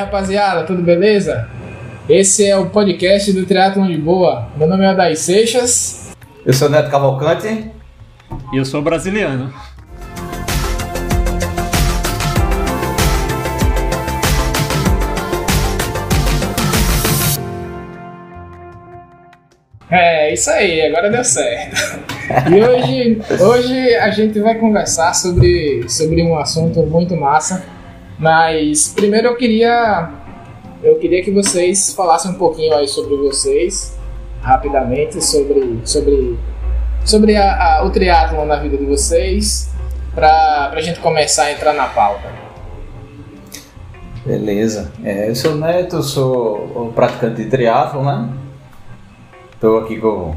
E aí, rapaziada, tudo beleza? Esse é o podcast do Triatlon de Boa. Meu nome é Adair Seixas. Eu sou Neto Cavalcante. E eu sou brasiliano. É, isso aí, agora deu certo. E hoje, hoje a gente vai conversar sobre, sobre um assunto muito massa, mas primeiro eu queria eu queria que vocês falassem um pouquinho aí sobre vocês, rapidamente, sobre, sobre, sobre a, a, o triatlon na vida de vocês, para a gente começar a entrar na pauta. Beleza. É, eu sou Neto, sou praticante de triatlon, né? Estou aqui com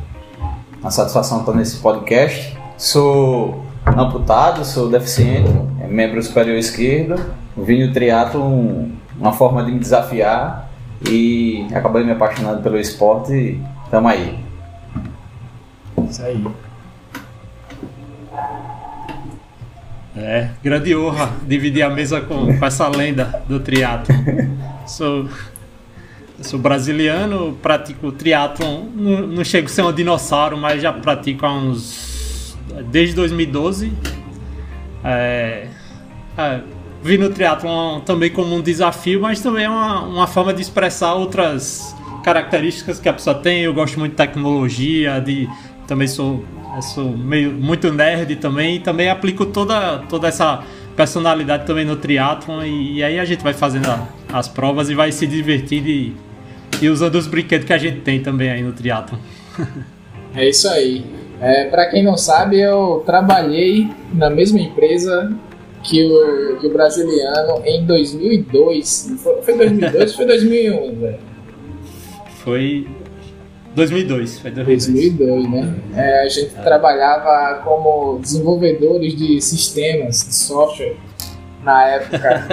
a satisfação de estar nesse podcast. Sou amputado, sou deficiente, é membro superior esquerdo. Vim o triatlo uma forma de me desafiar e acabei me apaixonando pelo esporte tamo aí. Isso aí. É, grande honra dividir a mesa com, com essa lenda do triatlo. Sou sou brasiliano, pratico triatlon, não, não chego a ser um dinossauro, mas já pratico há uns. Desde 2012. É, é, vi no triatlon também como um desafio, mas também é uma, uma forma de expressar outras características que a pessoa tem. Eu gosto muito de tecnologia, de também sou, sou meio muito nerd também, e também aplico toda, toda essa personalidade também no triatlon e, e aí a gente vai fazendo a, as provas e vai se divertir e, e usando os brinquedos que a gente tem também aí no triatlon. é isso aí. É, para quem não sabe, eu trabalhei na mesma empresa que o, que o brasiliano em 2002. Foi, foi 2002 ou foi 2001, velho? Foi 2002, foi 2002. 2002 né? É, a gente é. trabalhava como desenvolvedores de sistemas, de software, na época.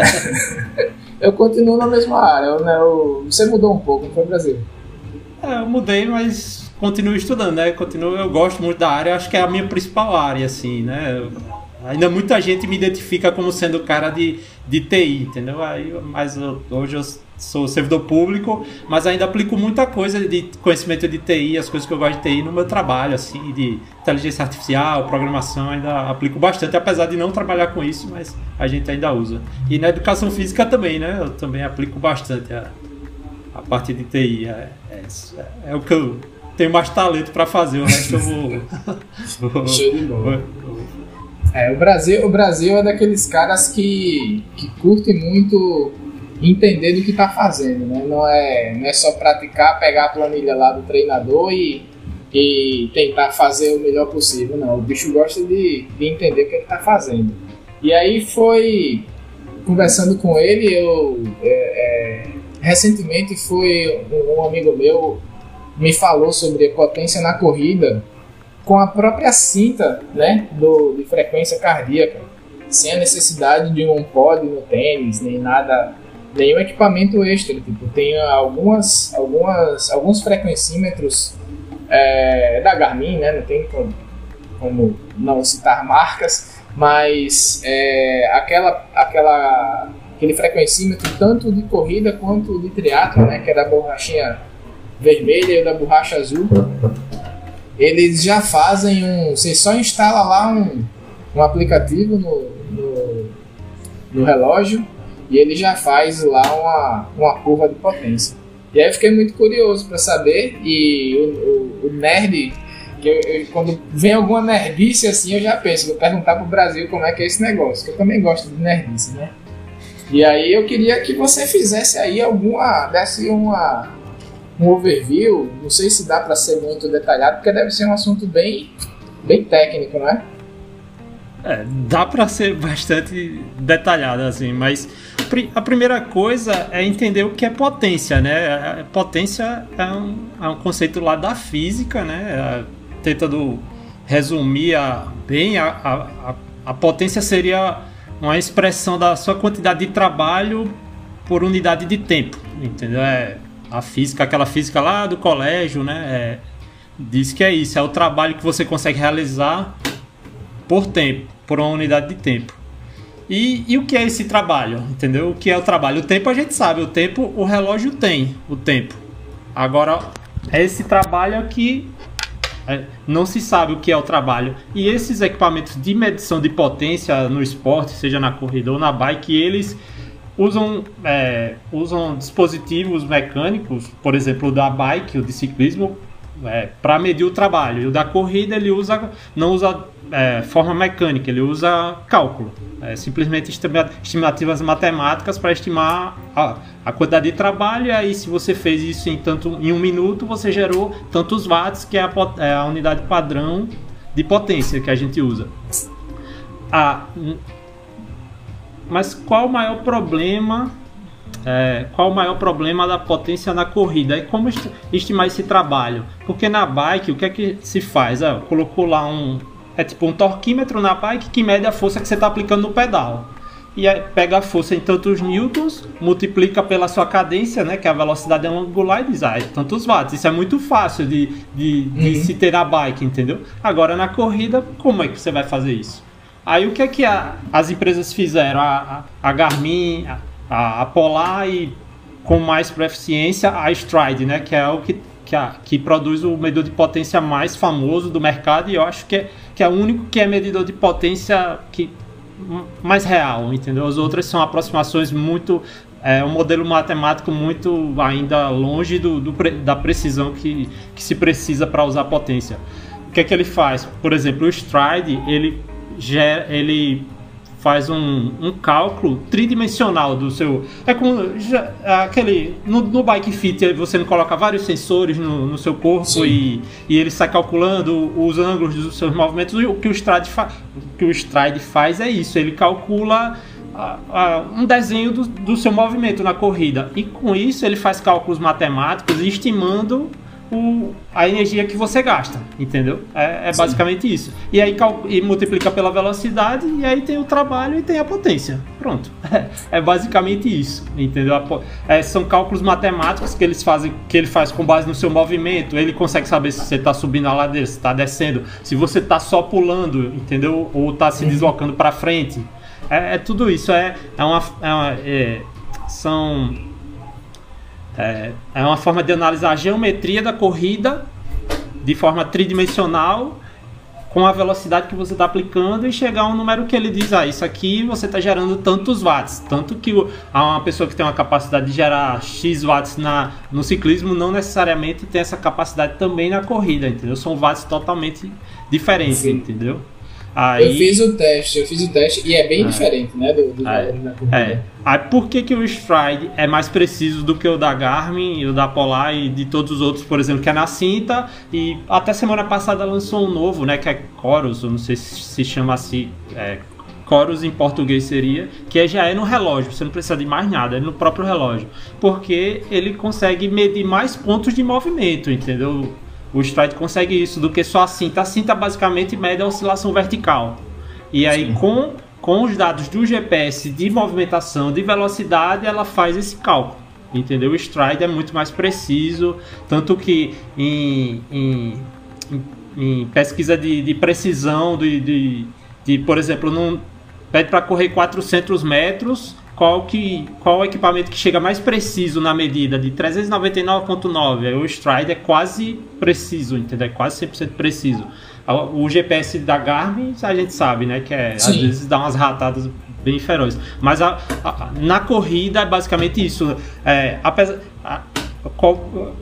eu continuo na mesma área. Eu, né, eu, você mudou um pouco, não foi Brasil? É, eu mudei, mas continuo estudando, né? Continuo, eu gosto muito da área, acho que é a minha principal área, assim, né? Ainda muita gente me identifica como sendo cara de, de TI, entendeu? Aí, mas eu, hoje eu sou servidor público, mas ainda aplico muita coisa de conhecimento de TI, as coisas que eu gosto de TI no meu trabalho, assim, de inteligência artificial, programação, ainda aplico bastante, apesar de não trabalhar com isso, mas a gente ainda usa. E na educação física também, né? Eu também aplico bastante a, a parte de TI. É, é, é o que eu tenho mais talento para fazer, o resto eu vou. É, o Brasil, o Brasil é daqueles caras que, que curte muito entender do que está fazendo, né? Não é, não é só praticar, pegar a planilha lá do treinador e, e tentar fazer o melhor possível, não. O bicho gosta de, de entender o que ele está fazendo. E aí foi conversando com ele, eu é, é, recentemente foi um, um amigo meu me falou sobre potência na corrida com a própria cinta, né, do, de frequência cardíaca, sem a necessidade de um pod no tênis nem nada nenhum equipamento extra. Tipo, tem algumas, algumas, alguns frequencímetros é, da Garmin, né? Não tem como, como não citar marcas, mas é, aquela, aquela, aquele frequencímetro tanto de corrida quanto de triatlo, né? Que é da borrachinha vermelha e da borracha azul. Eles já fazem um. Você só instala lá um, um aplicativo no, no, no relógio e ele já faz lá uma, uma curva de potência. E aí eu fiquei muito curioso para saber, e o, o, o nerd, que eu, eu, quando vem alguma nerdice assim, eu já penso, vou perguntar pro Brasil como é que é esse negócio, que eu também gosto de nerdice, né? E aí eu queria que você fizesse aí alguma, desse uma, um overview, não sei se dá para ser muito detalhado, porque deve ser um assunto bem, bem técnico, né? É, dá para ser bastante detalhado assim, mas a primeira coisa é entender o que é potência, né? Potência é um, é um conceito lá da física, né? Tentando resumir a, bem, a, a, a potência seria uma expressão da sua quantidade de trabalho por unidade de tempo, entendeu? É a física, aquela física lá do colégio, né? É, diz que é isso, é o trabalho que você consegue realizar por tempo, por uma unidade de tempo. E, e o que é esse trabalho? Entendeu? O que é o trabalho? O tempo a gente sabe, o tempo o relógio tem, o tempo. Agora, é esse trabalho que é, não se sabe o que é o trabalho. E esses equipamentos de medição de potência no esporte, seja na corrida ou na bike, eles usam, é, usam dispositivos mecânicos, por exemplo, o da bike, o de ciclismo, é, para medir o trabalho. E o da corrida ele usa, não usa é, forma mecânica, ele usa cálculo. É, simplesmente estimativas matemáticas para estimar a, a, quantidade de trabalho. E aí, se você fez isso em, tanto, em um minuto, você gerou tantos watts, que é a, é a unidade padrão de potência que a gente usa. Ah, mas qual o maior problema é, qual o maior problema da potência na corrida e como estimar esse trabalho. Porque na bike, o que é que se faz? Ah, colocou lá um. É tipo um torquímetro na bike que mede a força que você está aplicando no pedal. E aí pega a força em tantos newtons, multiplica pela sua cadência, né, que é a velocidade angular, e diz, ah, é tantos watts. Isso é muito fácil de, de, de uhum. se ter na bike, entendeu? Agora na corrida, como é que você vai fazer isso? Aí o que é que a, as empresas fizeram? A, a, Garmin, a, a Polar e com mais proficiência a Stride, né? Que é o que, que, a, que produz o medidor de potência mais famoso do mercado e eu acho que é, que é o único que é medidor de potência que mais real, entendeu? As outras são aproximações muito é um modelo matemático muito ainda longe do, do da precisão que, que se precisa para usar potência. O que é que ele faz? Por exemplo, o Stride ele, gera, ele faz um, um cálculo tridimensional do seu. É como já, aquele. No, no, Bike Fit você não coloca vários sensores no, no seu corpo e, e ele sai calculando os ângulos dos seus movimentos. O que o Stride, fa, o que o Stride faz é isso, ele calcula. um desenho do, do seu movimento na corrida e com isso ele faz cálculos matemáticos estimando o, a energia que você gasta, entendeu? É, é basicamente isso. E aí e multiplica pela velocidade e aí tem o trabalho e tem a potência. Pronto. É, é basicamente isso, entendeu? É, são cálculos matemáticos que eles fazem, que ele faz com base no seu movimento. Ele consegue saber se você está subindo a ladeira, se está descendo, se você está só pulando, entendeu? Ou está se deslocando para frente. É, é, tudo isso. É, é uma, é uma é, são é, é uma forma de analisar a geometria da corrida de forma tridimensional com a velocidade que você está aplicando e chegar a um número que ele diz, ah, isso aqui você está gerando tantos watts. Tanto que uma pessoa que tem uma capacidade de gerar X watts na, no ciclismo não necessariamente tem essa capacidade também na corrida, entendeu? São watts totalmente diferentes, Sim. entendeu? Aí... Eu fiz o teste, eu fiz o teste e é bem é. diferente, né? Do, do é. é. Aí por que, que o Stride é mais preciso do que o da Garmin, o da Polar e de todos os outros, por exemplo, que é na cinta e até semana passada lançou um novo, né? Que é Chorus, eu não sei se se chama assim. É, Chorus em português seria, que já é no relógio, você não precisa de mais nada, é no próprio relógio. Porque ele consegue medir mais pontos de movimento, entendeu? O Stride consegue isso do que só a cinta. A cinta basicamente mede a oscilação vertical. E aí Sim. com, com os dados do GPS de movimentação, de velocidade, ela faz esse cálculo. Entendeu? O Stride é muito mais preciso, tanto que em, em, em pesquisa de, de precisão, de, de, de, por exemplo, num, pede para correr 400 metros, qual, que, qual o equipamento que chega mais preciso na medida de 399.9. O Stride é quase preciso, entendeu? É quase 100% preciso. O GPS da Garmin, a gente sabe, né? Que é, às vezes dá umas ratadas bem ferozes. Mas a, a, na corrida é basicamente isso. É, apesar, a, qual,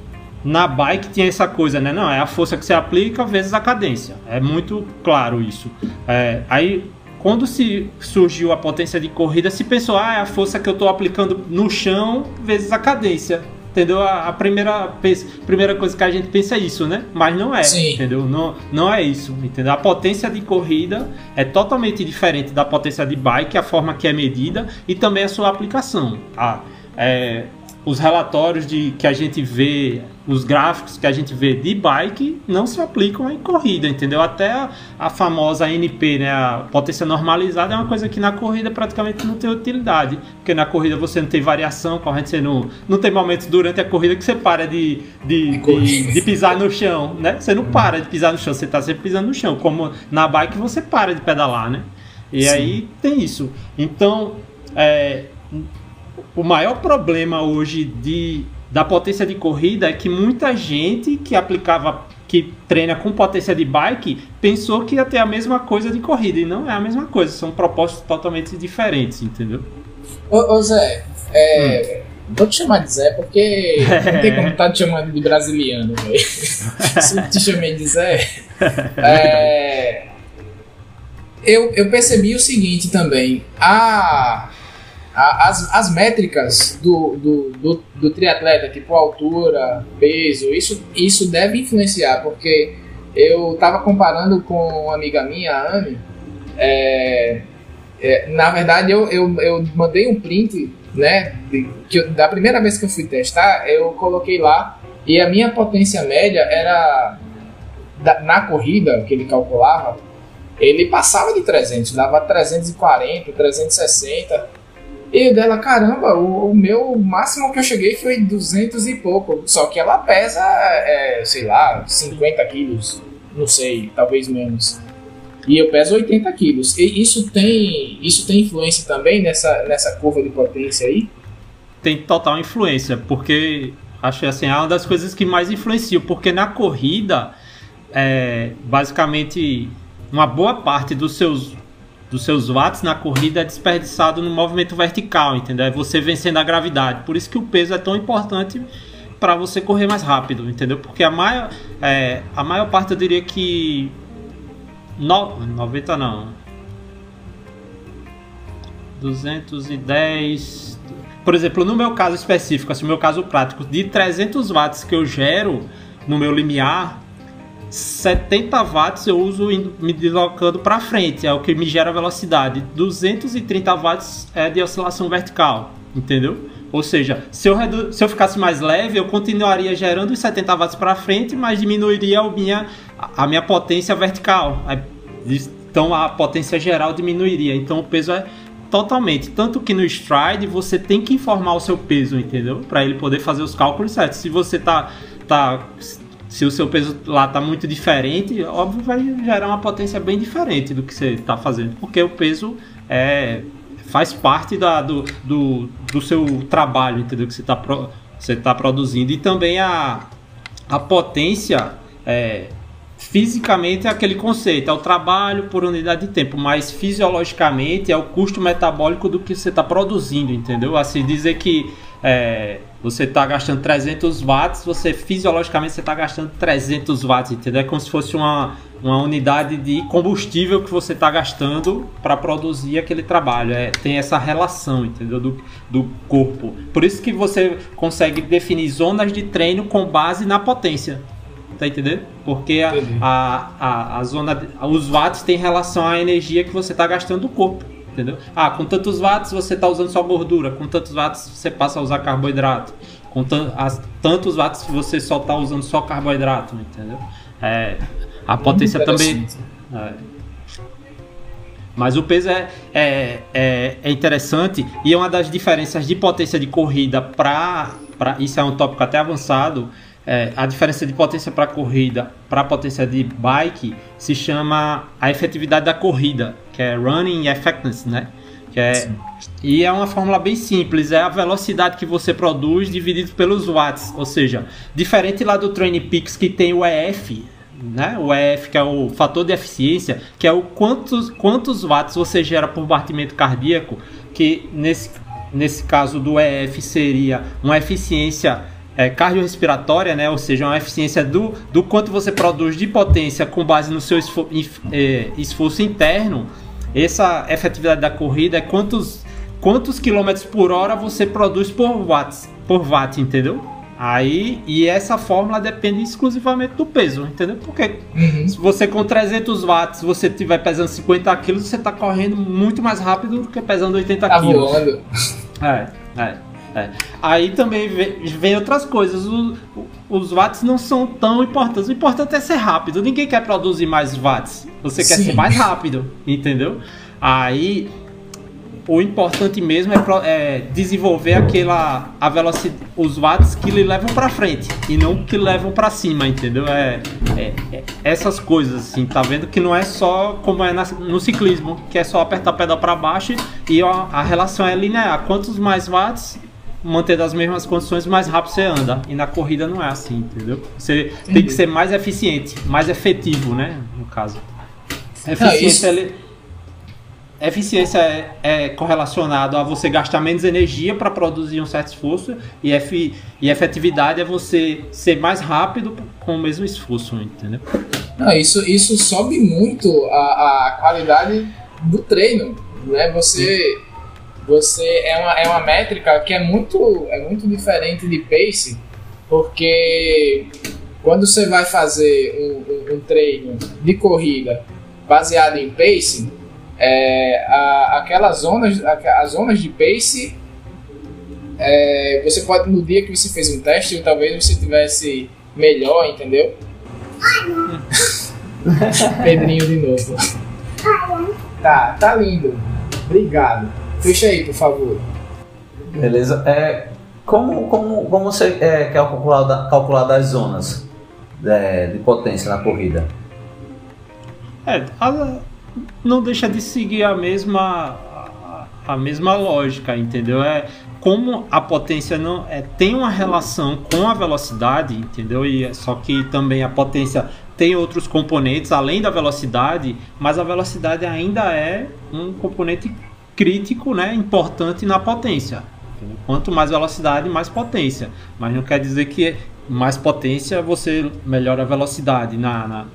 na bike tinha essa coisa, né? Não, é a força que você aplica vezes a cadência. É muito claro isso. É, aí quando se surgiu a potência de corrida, se pensou, ah, é a força que eu estou aplicando no chão vezes a cadência. Entendeu? A, a, primeira, primeira coisa que a gente pensa é isso, né? Mas não é, Sim. entendeu? Não, não é isso, entendeu? A potência de corrida é totalmente diferente da potência de bike, a forma que é medida e também a sua aplicação. Ah, é, os relatórios de que a gente vê, os gráficos que a gente vê de bike não se aplicam em corrida, entendeu? Até a, a, famosa NP, né, a potência normalizada, é uma coisa que na corrida praticamente não tem utilidade, porque na corrida você não tem variação, corrente você não, não tem momentos durante a corrida que você para de, de, de, de pisar no chão, né? Você não para de pisar no chão, você está sempre pisando no chão, como na bike você para de pedalar, né? E Sim. aí tem isso. Então, é, o maior problema hoje de, da potência de corrida é que muita gente que aplicava, que treina com potência de bike, pensou que ia ter a mesma coisa de corrida. E não é a mesma coisa, são propostas totalmente diferentes, entendeu? Ô, ô Zé, é, hum. Vou te chamar de Zé porque não tem como estar tá te chamando de brasiliano, velho. Se te chamei de Zé. É, eu, eu percebi o seguinte também. A, as, as métricas do, do, do, do, triatleta, tipo altura, peso, isso, isso deve influenciar, porque eu estava comparando com uma amiga minha, a Anne. É, é, na verdade, eu, eu, eu mandei um print né? De, que eu, da primeira vez que eu fui testar, eu coloquei lá e a minha potência média era da, na corrida que ele calculava, ele passava de 300, dava 340, 360. E dela, caramba, o, o, meu máximo que eu cheguei foi 200 e pouco. Só que ela pesa, é, sei lá, 50 quilos, não sei, talvez menos. E eu peso 80 quilos. E isso tem, isso tem influência também nessa, nessa curva de potência aí? Tem total influência, porque acho assim, é uma das coisas que mais influenciam, porque na corrida, é, basicamente, uma boa parte dos seus, dos seus watts na corrida é desperdiçado no movimento vertical, entendeu? É você vencendo a gravidade. Por isso que o peso é tão importante para você correr mais rápido, entendeu? Porque a maior, é, a maior parte, eu diria que no, 90 não. 210. Por exemplo, no meu caso específico, assim, no meu caso prático, de 300 watts que eu gero no meu limiar, 70 watts eu uso me deslocando para frente, é o que me gera velocidade. 230 watts é de oscilação vertical, entendeu? Ou seja, se eu, se eu ficasse mais leve, eu continuaria gerando os 70 watts para frente, mas diminuiria a minha, a minha potência vertical. Então a potência geral diminuiria. Então o peso é totalmente. Tanto que no stride você tem que informar o seu peso, entendeu? Para ele poder fazer os cálculos certos. Se você tá, tá se o seu peso lá tá muito diferente, óbvio vai gerar uma potência bem diferente do que você está fazendo, porque o peso é faz parte da, do, do, do seu trabalho, entendeu? Que você está você tá produzindo. E também a, a potência, é, fisicamente, é aquele conceito, é o trabalho por unidade de tempo, mas fisiologicamente é o custo metabólico do que você está produzindo, entendeu? Assim, dizer que é, você está gastando 300 watts, você fisiologicamente você está gastando 300 watts, entendeu? É como se fosse uma, uma unidade de combustível que você está gastando para produzir aquele trabalho. É, tem essa relação, entendeu? Do, do corpo. Por isso que você consegue definir zonas de treino com base na potência. Tá entendendo? Porque a, a, a, a, zona, os watts tem relação à energia que você está gastando do corpo entendeu? Ah, com tantos watts você está usando só gordura, com tantos watts você passa a usar carboidrato, com tantos watts você só está usando só carboidrato, entendeu? É, a potência também. É. Mas o peso é, é, é, é, interessante e é uma das diferenças de potência de corrida para. Isso é um tópico até avançado é, a diferença de potência para corrida para potência de bike se chama a efetividade da corrida, que é running effectiveness, né? Que é, e é uma fórmula bem simples, é a velocidade que você produz dividido pelos watts, ou seja, diferente lá do Training Peaks que tem o EF, né? O EF que é o fator de eficiência, que é o quantos, quantos watts você gera por batimento cardíaco, que nesse, nesse caso do EF seria uma eficiência é, cardiorrespiratória, né? ou seja, uma eficiência do, do quanto você produz de potência com base no seu esfor é, esforço interno, essa efetividade da corrida é quantos, quantos quilômetros por hora você produz por watts, por watt, entendeu? Aí, e essa fórmula depende exclusivamente do peso, entendeu? Porque uhum. se você com 300 watts, você estiver pesando 50 quilos, você está correndo muito mais rápido do que pesando 80 tá quilos. Voando. É, é. É. Aí também vem outras coisas. O, os watts não são tão importantes. O importante é ser rápido. Ninguém quer produzir mais watts. Você quer Sim. ser mais rápido, entendeu? Aí o importante mesmo é, é, desenvolver aquela a velocidade, os watts que lhe levam para frente e não que levam para cima, entendeu? É, é, é, essas coisas assim, tá vendo que não é só como é na, no ciclismo, que é só apertar o pedal para baixo e a, a relação é linear. Quantos mais watts manter as mesmas condições, mais rápido você anda. E na corrida não é assim, entendeu? Você tem que ser mais eficiente, mais efetivo, né? No caso. Eficiência, não, isso... Eficiência é, é correlacionado a você gastar menos energia para produzir um certo esforço e, efi, e efetividade é você ser mais rápido com o mesmo esforço, entendeu? Não, isso, isso sobe muito a, a qualidade do treino, né? Você, você é, uma, é uma métrica que é muito, é muito diferente de pace, porque quando você vai fazer um, um, um treino de corrida baseado em pace é, a, aquelas zonas, as zonas de pace, é, você pode, no dia que você fez um teste, talvez você tivesse melhor, entendeu? Pedrinho de novo. Tá, tá lindo. Obrigado. Fecha aí, por favor. Beleza. É, como, como, como você é, quer calcular, calcular das zonas de, é, de potência na corrida? É, a, não deixa de seguir a mesma a, a mesma lógica, entendeu? É como a potência não é, tem uma relação com a velocidade, entendeu? E é só que também a potência tem outros componentes além da velocidade, mas a velocidade ainda é um componente crítico, né, importante na potência. Quanto mais velocidade, mais potência. Mas não quer dizer que mais potência você melhora a velocidade na, na,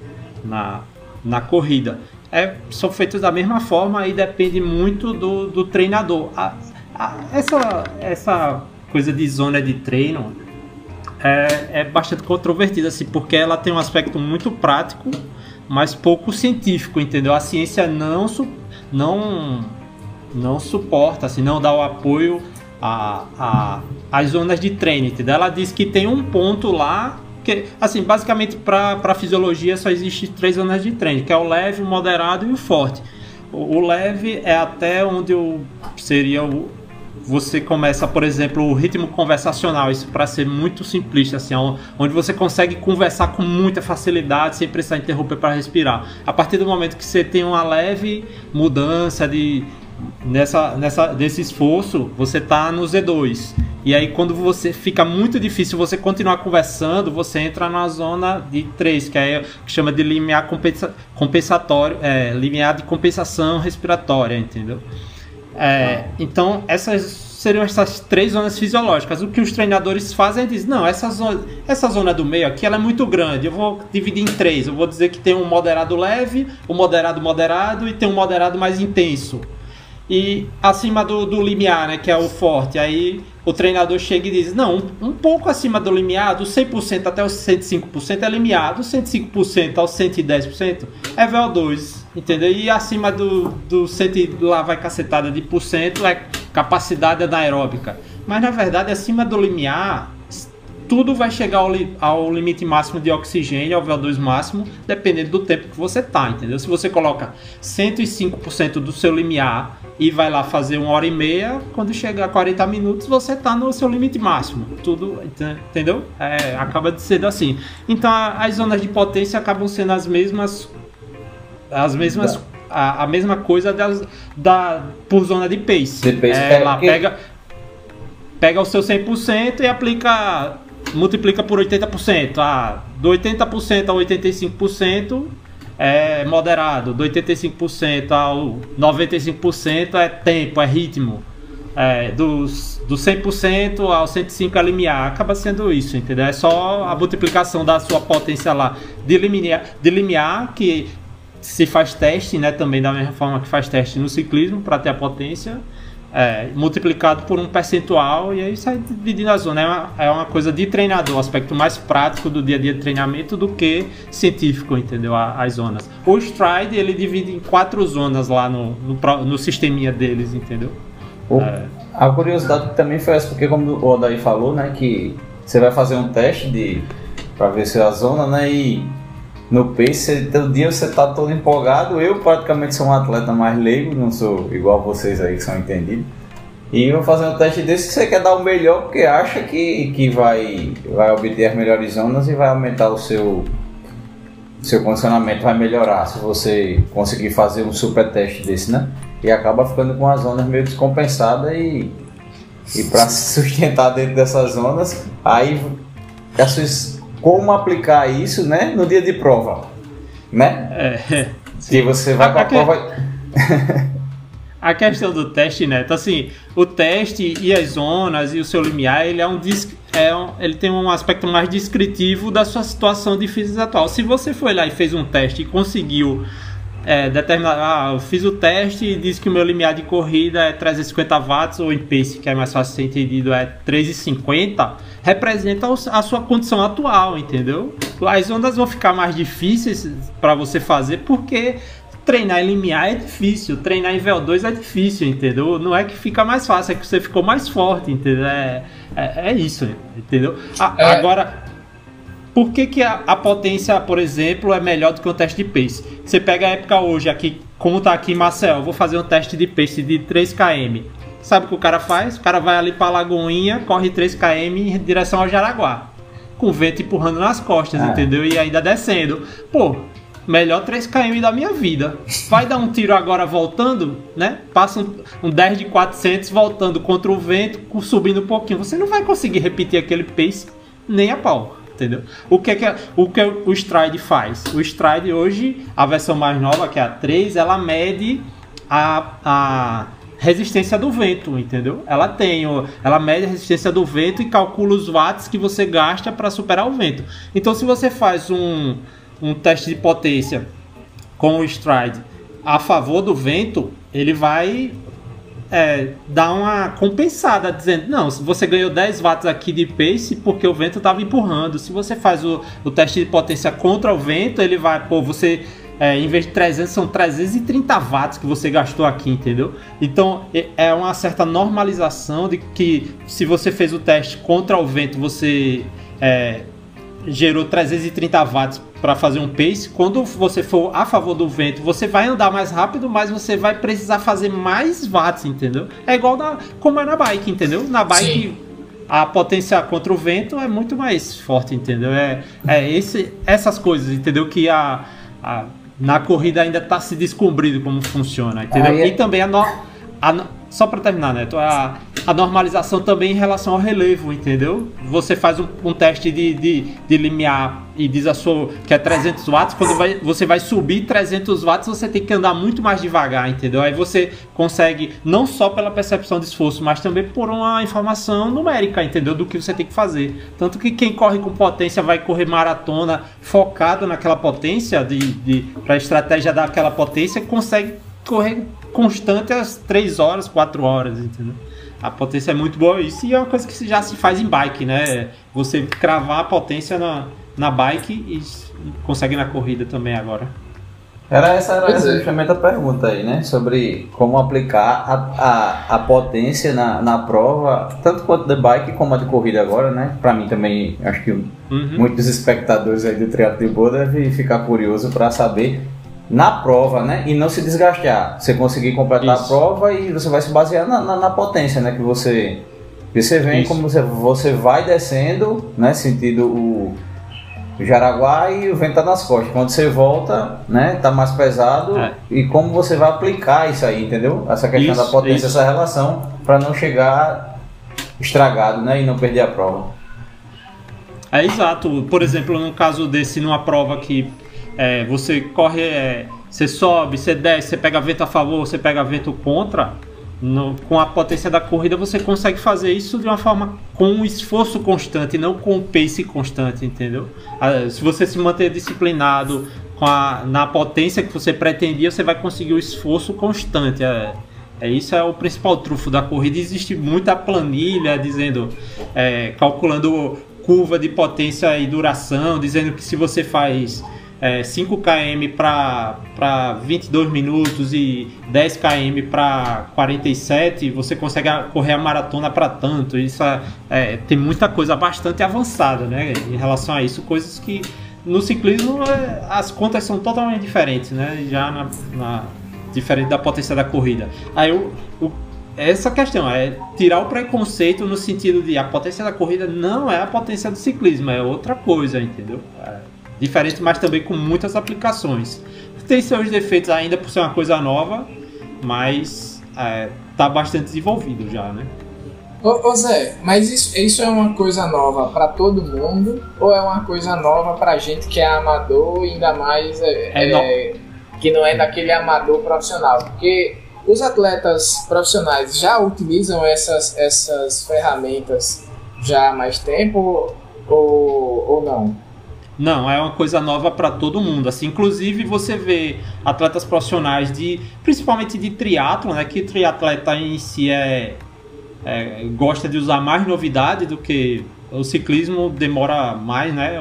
na, na corrida é, são feitos da mesma forma e depende muito do, do treinador. A, a, essa, essa coisa de zona de treino é, é bastante controvertida, assim, porque ela tem um aspecto muito prático, mas pouco científico, entendeu? A ciência não, não, não suporta, assim, não dá o apoio a, a, às zonas de treino? Ela diz que tem um ponto lá porque, assim, basicamente para a fisiologia só existe três zonas de treino, que é o leve, o moderado e o forte. O, o leve é até onde seria o, você começa, por exemplo, o ritmo conversacional, isso para ser muito simplista, assim, onde você consegue conversar com muita facilidade sem precisar interromper para respirar. A partir do momento que você tem uma leve mudança de nessa, nessa desse esforço, você tá no Z2. E aí, quando você fica muito difícil você continuar conversando, você entra na zona de 3, que é que chama de limiar compensa, compensatório, é, limiar de compensação respiratória, entendeu? É, então, essas seriam essas três zonas fisiológicas. O que os treinadores fazem é dizer, não, essa zona, essa zona do meio aqui ela é muito grande, eu vou dividir em três. Eu vou dizer que tem um moderado leve, um moderado moderado e tem um moderado mais intenso. E acima do, do limiar, né, que é o forte, aí o treinador chega e diz: Não, um, um pouco acima do limiar, do 100% até os 105% é limiar, do 105% ao 110% é VO2, entendeu? E acima do, do 100, lá vai cacetada de por cento é capacidade anaeróbica. Mas na verdade, acima do limiar, tudo vai chegar ao, li, ao, limite máximo de oxigênio, ao VO2 máximo, dependendo do tempo que você tá, entendeu? Se você coloca 105% do seu limiar e vai lá fazer uma hora e meia, quando chegar a 40 minutos você tá no seu limite máximo. Tudo, entendeu? É, acaba de ser assim. Então as zonas de potência acabam sendo as mesmas as mesmas a, a mesma coisa das, da por zona de pace. De pace é, é, lá pega pega o seu 100% e aplica multiplica por 80%. Ah, do 80% a 85% é moderado, do 85% ao 95% é tempo, é ritmo. É, dos, do 100% ao 105% é limiar. Acaba sendo isso, entendeu? É só a multiplicação da sua potência lá de limiar, de limiar que se faz teste, né? Também da mesma forma que faz teste no ciclismo para ter a potência é, multiplicado por um percentual e aí sai dividindo a zona. É uma, é uma coisa de treinador, aspecto mais prático do dia a dia de treinamento do que científico, entendeu? As zonas. O Stride ele divide em quatro zonas lá no, no, no sisteminha deles, entendeu? O, é. A curiosidade também foi essa, porque como o Odaí falou, né, que você vai fazer um teste de para ver se é a zona, né, e no pace, todo dia você tá todo empolgado. Eu praticamente sou um atleta mais leigo, não sou igual vocês aí que são entendidos. E vou fazer um teste desse que você quer dar o melhor porque acha que, que vai, vai obter as melhores zonas e vai aumentar o seu, seu condicionamento, vai melhorar se você conseguir fazer um super teste desse, né? E acaba ficando com as zonas meio descompensadas e, e para se sustentar dentro dessas zonas, aí como aplicar isso né, no dia de prova, né? É, que você vai para a prova... a questão do teste, né? Então, assim, o teste e as zonas e o seu limiar, ele é um, é um, ele tem um aspecto mais descritivo da sua situação de física atual. Se você foi lá e fez um teste e conseguiu é, determinar, ah, eu fiz o teste e disse que o meu limiar de corrida é 350 watts ou em pace, que é mais fácil ser entendido, é 350, representa a sua condição atual, entendeu? As ondas vão ficar mais difíceis para você fazer porque treinar em limiar é difícil, treinar em VO2 é difícil, entendeu? Não é que fica mais fácil, é que você ficou mais forte, entendeu? É, é, é isso, entendeu? A, é. Agora, por que, que a, a, potência, por exemplo, é melhor do que o teste de pace? Você pega a época hoje, aqui, como tá aqui Marcel, vou fazer um teste de pace de 3 km. Sabe o que o cara faz? O cara vai ali pra Lagoinha, corre 3 km em direção ao Jaraguá. Com o vento empurrando nas costas, é. entendeu? E ainda descendo. Pô, melhor 3 km da minha vida. Vai dar um tiro agora voltando, né? Passa um, um 10 de 400 voltando contra o vento, subindo um pouquinho. Você não vai conseguir repetir aquele pace nem a pau. Entendeu? O que é que, o, que o Stride faz? O Stride hoje, a versão mais nova, que é a 3, ela mede a, a resistência do vento, entendeu? Ela tem, ela mede a resistência do vento e calcula os watts que você gasta para superar o vento. Então, se você faz um, um teste de potência com o stride a favor do vento, ele vai é, dar uma compensada, dizendo: não, você ganhou 10 watts aqui de pace porque o vento estava empurrando. Se você faz o, o teste de potência contra o vento, ele vai, pô, você. É, em vez de 300, são 330 watts que você gastou aqui, entendeu? Então é uma certa normalização de que se você fez o teste contra o vento, você é, gerou 330 watts para fazer um pace. Quando você for a favor do vento, você vai andar mais rápido, mas você vai precisar fazer mais watts, entendeu? É igual na, como é na bike, entendeu? Na bike Sim. a potência contra o vento é muito mais forte, entendeu? É, é esse, essas coisas, entendeu? Que a, a na corrida ainda está se descobrindo como funciona, entendeu? É... E também a, no, a só para terminar, Neto, a, a normalização também em relação ao relevo, entendeu? Você faz um, um teste de, de, de, limiar e diz a sua que é 300 watts, quando vai, você vai subir 300 watts, você tem que andar muito mais devagar, entendeu? Aí você consegue, não só pela percepção de esforço, mas também por uma informação numérica, entendeu? Do que você tem que fazer. Tanto que quem corre com potência vai correr maratona focado naquela potência, de, de, para a estratégia daquela potência, consegue correr constante às 3 horas, 4 horas, entendeu? A potência é muito boa. Isso e é uma coisa que já se faz em bike, né? Você cravar a potência na, na bike e consegue na corrida também agora. Era essa era essa é. justamente a pergunta aí, né? Sobre como aplicar a, a, a potência na, na prova, tanto quanto de bike como a de corrida agora, né? Para mim também, acho que uhum. muitos espectadores aí do triatlo de boa devem ficar curioso para saber na prova, né? E não se desgastar. Você conseguir completar Isso. a prova e você vai se basear na, na, na potência, né? Que você, que você vem, Isso. como você, você vai descendo, né? Sentido o, o Jaraguá e o vento tá nas costas. Quando você volta, né? Tá mais pesado. É. E como você vai aplicar isso aí, entendeu? Essa questão isso, da potência, isso. essa relação, para não chegar estragado, né? E não perder a prova. É exato. Por exemplo, no caso desse, numa prova que é, você corre, é, você sobe, você desce, você pega vento a favor, você pega vento contra, no, com a potência da corrida você consegue fazer isso de uma forma com um esforço constante, não com um pace constante, entendeu? Ah, se você se manter disciplinado com a, na potência que você pretendia, você vai conseguir o esforço constante. É, é isso é o principal trufo da corrida. Existe muita planilha dizendo, é, calculando curva de potência e duração, dizendo que se você faz é, 5 km para 22 minutos e 10 km para 47, você consegue correr a maratona para tanto. Isso é, é, tem muita coisa bastante avançada né, em relação a isso, coisas que no ciclismo é, as contas são totalmente diferentes, né? Já na, na diferente da potência da corrida. Aí o, o, essa questão é tirar o preconceito no sentido de a potência da corrida não é a potência do ciclismo, é outra coisa, entendeu? É diferente, mas também com muitas aplicações. Tem seus defeitos ainda por ser uma coisa nova, mas é, tá bastante desenvolvido já, né? Ô, ô Zé, mas isso, isso é uma coisa nova para todo mundo ou é uma coisa nova para gente que é amador ainda mais é, é, é que não é daquele amador profissional? Porque os atletas profissionais já utilizam essas, essas ferramentas já há mais tempo ou, ou não? Não, é uma coisa nova para todo mundo. Assim, inclusive você vê atletas profissionais de, principalmente de triatlo, né? Que triatleta em si é, é, gosta de usar mais novidade do que o ciclismo demora mais, né?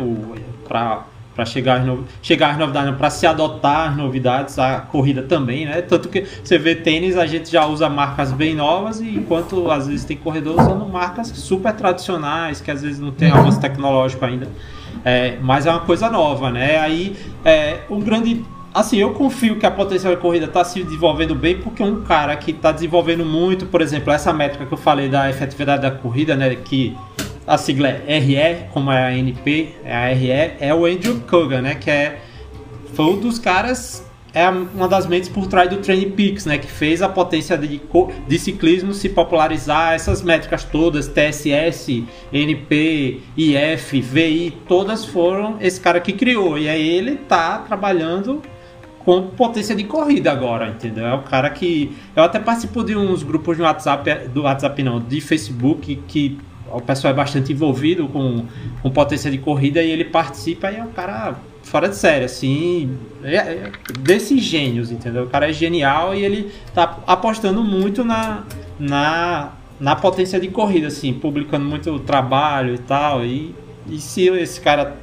Para para chegar às, no... chegar novidades, para se adotar as novidades, a corrida também, né? Tanto que você vê tênis, a gente já usa marcas bem novas, e enquanto às vezes tem corredor usando marcas super tradicionais, que às vezes não tem avanço tecnológico ainda. É, mas é uma coisa nova, né? Aí é, um grande. Assim, eu confio que a potencial de corrida está se desenvolvendo bem, porque um cara que está desenvolvendo muito, por exemplo, essa métrica que eu falei da efetividade da corrida, né? Que a sigla é RE, como é a NP, é a RE, é o Andrew Kogan, né? Que é, foi um dos caras é uma das mentes por trás do Training Peaks, né, que fez a potência de, de ciclismo se popularizar, essas métricas todas, TSS, NP, IF, VI, todas foram esse cara que criou. E aí ele tá trabalhando com potência de corrida agora, entendeu? É o cara que eu até participo de uns grupos no WhatsApp, do WhatsApp não, de Facebook que o pessoal é bastante envolvido com, com potência de corrida e ele participa e é um cara fora de série, assim, é, é desses gênios, entendeu? O cara é genial e ele tá apostando muito na, na, na potência de corrida, assim, publicando muito trabalho e tal. E, e se esse cara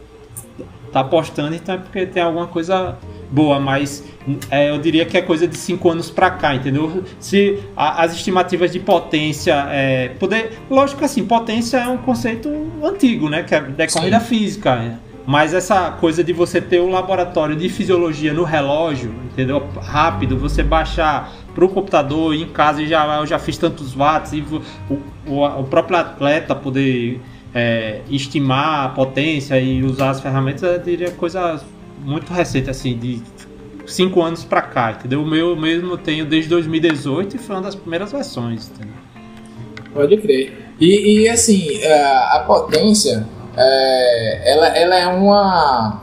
tá apostando, então é porque tem alguma coisa boa, mas é, eu diria que é coisa de 5 anos para cá, entendeu? Se a, as estimativas de potência é, poder, lógico que assim, potência é um conceito antigo, né, que é da corrida física. Mas essa coisa de você ter um laboratório de fisiologia no relógio, entendeu? Rápido, você baixar para o computador em casa e já eu já fiz tantos watts e o, o, o próprio atleta poder é, estimar a potência e usar as ferramentas, eu diria coisa muito recente, assim, de cinco anos para cá, entendeu? O meu mesmo tenho desde 2018 e foi uma das primeiras versões, entendeu? Pode crer. E, e assim, a potência é, ela, ela é uma.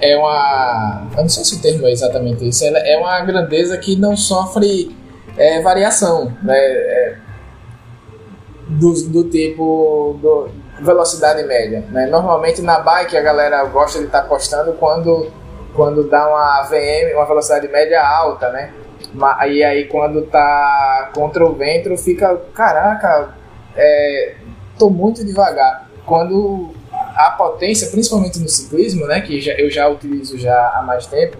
É uma. Eu não sei se o termo é exatamente isso. Ela é uma grandeza que não sofre é, variação, né? É, do, do tipo. Do, velocidade média. Né? Normalmente na bike a galera gosta de estar tá postando quando, quando dá uma VM, uma velocidade média alta, né? E aí quando tá contra o vento fica, caraca, é, tô muito devagar. Quando a potência, principalmente no ciclismo, né, que já, eu já utilizo já há mais tempo,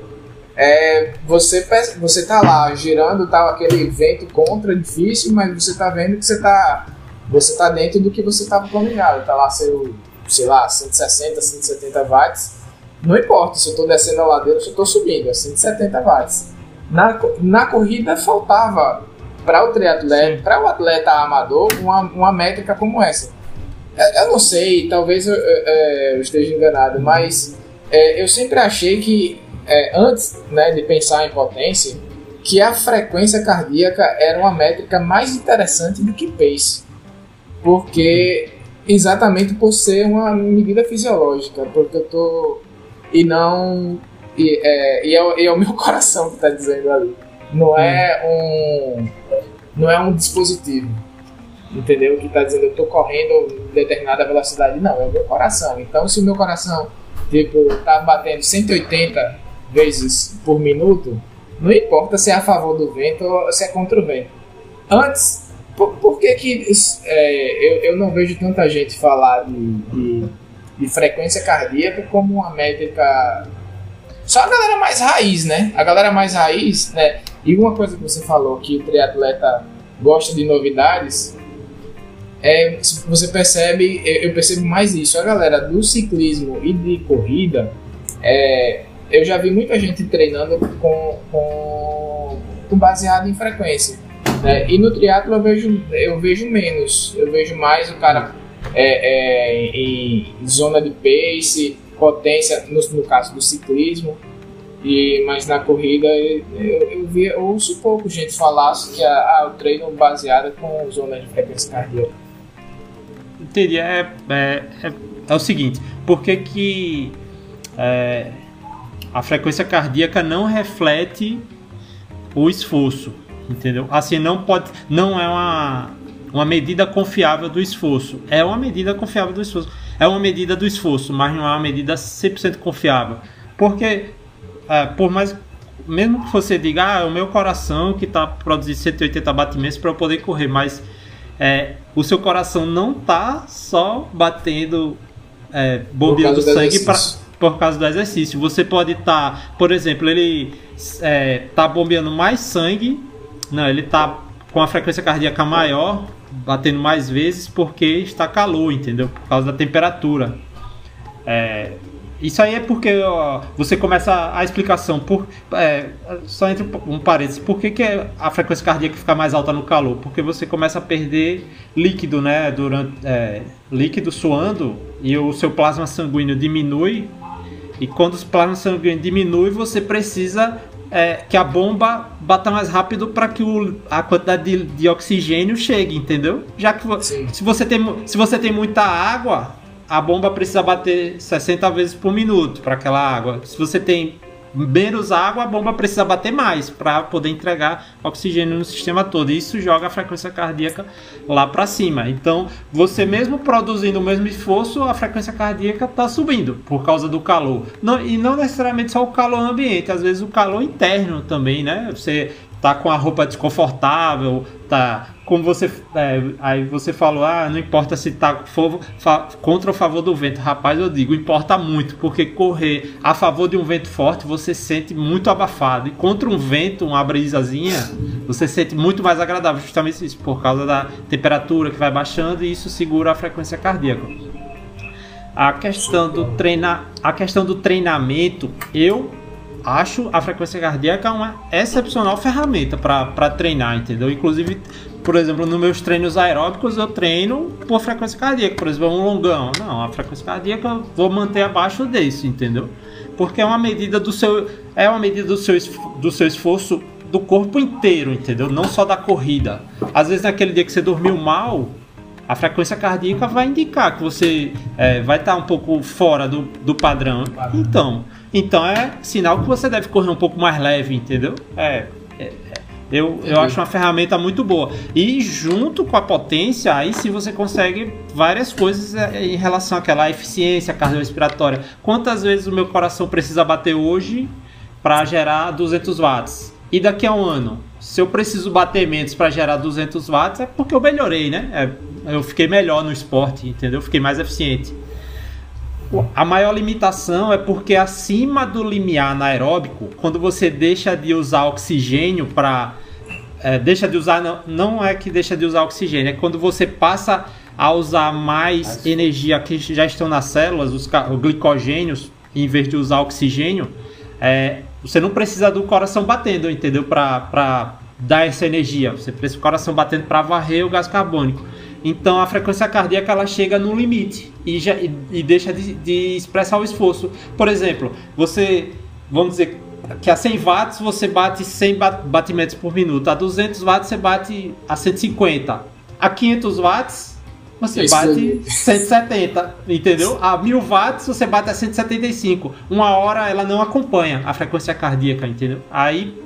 é, você você tá lá girando, tá aquele vento contra difícil, mas você tá vendo que você tá você tá dentro do que você estava planejado, tá lá seu, sei lá, 160, 170 watts. Não importa se eu estou descendo a ladeira ou se eu estou subindo, é 170 watts. Na, na corrida faltava para o triatleta, para o atleta amador, uma, uma métrica como essa é, eu não sei, talvez eu, é, eu esteja enganado, mas é, eu sempre achei que é, antes né, de pensar em potência, que a frequência cardíaca era uma métrica mais interessante do que pace, porque exatamente por ser uma medida fisiológica, porque eu tô e não e é, e é, e é o meu coração que está dizendo ali, não é um não é um dispositivo entendeu? Que está dizendo eu estou correndo em determinada velocidade. Não, é o meu coração. Então, se o meu coração tipo tá batendo 180 vezes por minuto, não importa se é a favor do vento ou se é contra o vento. Antes, por, por que que é, eu, eu não vejo tanta gente falar de, de, de frequência cardíaca como uma métrica só a galera mais raiz, né? A galera mais raiz, né? E uma coisa que você falou que o triatleta gosta de novidades, é, você percebe, eu percebo mais isso. A galera do ciclismo e de corrida, é, eu já vi muita gente treinando com, com, com baseado em frequência. Né? E no triatlo eu vejo, eu vejo menos. Eu vejo mais o cara é, é, em zona de pace, potência, no, no caso do ciclismo. E, mas na corrida eu, eu, eu ouço pouco gente falar que o treino baseado com zona de frequência cardíaca. Teria é, é, é, é, o seguinte, por que, que é, a frequência cardíaca não reflete o esforço? Entendeu? Assim, não pode. Não é uma, uma medida confiável do esforço. É uma medida confiável do esforço. É uma medida do esforço, mas não é uma medida 100% confiável. Porque, é, por mais. Mesmo que você diga, ah, é o meu coração que está produzindo 180 batimentos para eu poder correr, mas é, o seu coração não está só batendo, é, bombeando sangue para por causa do exercício. Você pode estar, tá, por exemplo, ele está é, tá bombeando mais sangue não, ele está com a frequência cardíaca maior, batendo mais vezes porque está calor, entendeu? Por causa da temperatura. É, isso aí é porque ó, você começa a explicação por é, só entre um parênteses, por que, que a frequência cardíaca fica mais alta no calor? Porque você começa a perder líquido, né? Durante é, líquido suando e o seu plasma sanguíneo diminui. E quando o plasma sanguíneo diminui, você precisa é, que a bomba bata mais rápido para que o, a quantidade de, de, oxigênio chegue, entendeu? Já que se você, tem, se você tem muita água, a bomba precisa bater 60 vezes por minuto para aquela água. Se você tem menos água, a bomba precisa bater mais para poder entregar oxigênio no sistema todo. Isso joga a frequência cardíaca lá para cima. Então, você mesmo produzindo o mesmo esforço, a frequência cardíaca está subindo por causa do calor. Não, e não necessariamente só o calor ambiente, às vezes o calor interno também, né? Você tá com a roupa desconfortável, tá como você é, aí você falou, ah, não importa se tá fa, contra a favor do vento. Rapaz, eu digo, importa muito, porque correr a favor de um vento forte, você sente muito abafado. E contra um vento, uma brisazinha, você sente muito mais agradável, justamente isso, por causa da temperatura que vai baixando e isso segura a frequência cardíaca. A questão do treina, a questão do treinamento, eu acho a frequência cardíaca uma excepcional ferramenta para treinar, entendeu? Inclusive, por exemplo, nos meus treinos aeróbicos eu treino por frequência cardíaca, por exemplo, um longão. Não, a frequência cardíaca eu vou manter abaixo desse, entendeu? Porque é uma medida do seu é uma medida do seu do seu esforço do corpo inteiro, entendeu? Não só da corrida. Às vezes naquele dia que você dormiu mal, a frequência cardíaca vai indicar que você é, vai estar um pouco fora do, do padrão. Então, então é sinal que você deve correr um pouco mais leve, entendeu? É, é, é. eu, eu acho uma ferramenta muito boa. E junto com a potência, aí sim você consegue várias coisas é, em relação àquela eficiência cardiorrespiratória. Quantas vezes o meu coração precisa bater hoje para gerar 200 watts? E daqui a um ano? Se eu preciso bater menos para gerar 200 watts, é porque eu melhorei, né? É, eu fiquei melhor no esporte, entendeu? Fiquei mais eficiente. A maior limitação é porque acima do limiar anaeróbico, quando você deixa de usar oxigênio para. É, deixa de usar, não, não é que deixa de usar oxigênio, é quando você passa a usar mais energia que já estão nas células, os, os glicogênios, em vez de usar oxigênio, é, você não precisa do coração batendo, entendeu? Para dar essa energia. Você precisa do coração batendo para varrer o gás carbônico. Então a frequência cardíaca ela chega no limite e, já, e, e deixa de, de, expressar o esforço. Por exemplo, você, vamos dizer que a 100 watts você bate 100 batimentos por minuto, a 200 watts você bate a 150, a 500 watts você Isso bate 170, entendeu? A 1000 watts você bate a 175. Uma hora ela não acompanha a frequência cardíaca, entendeu? Aí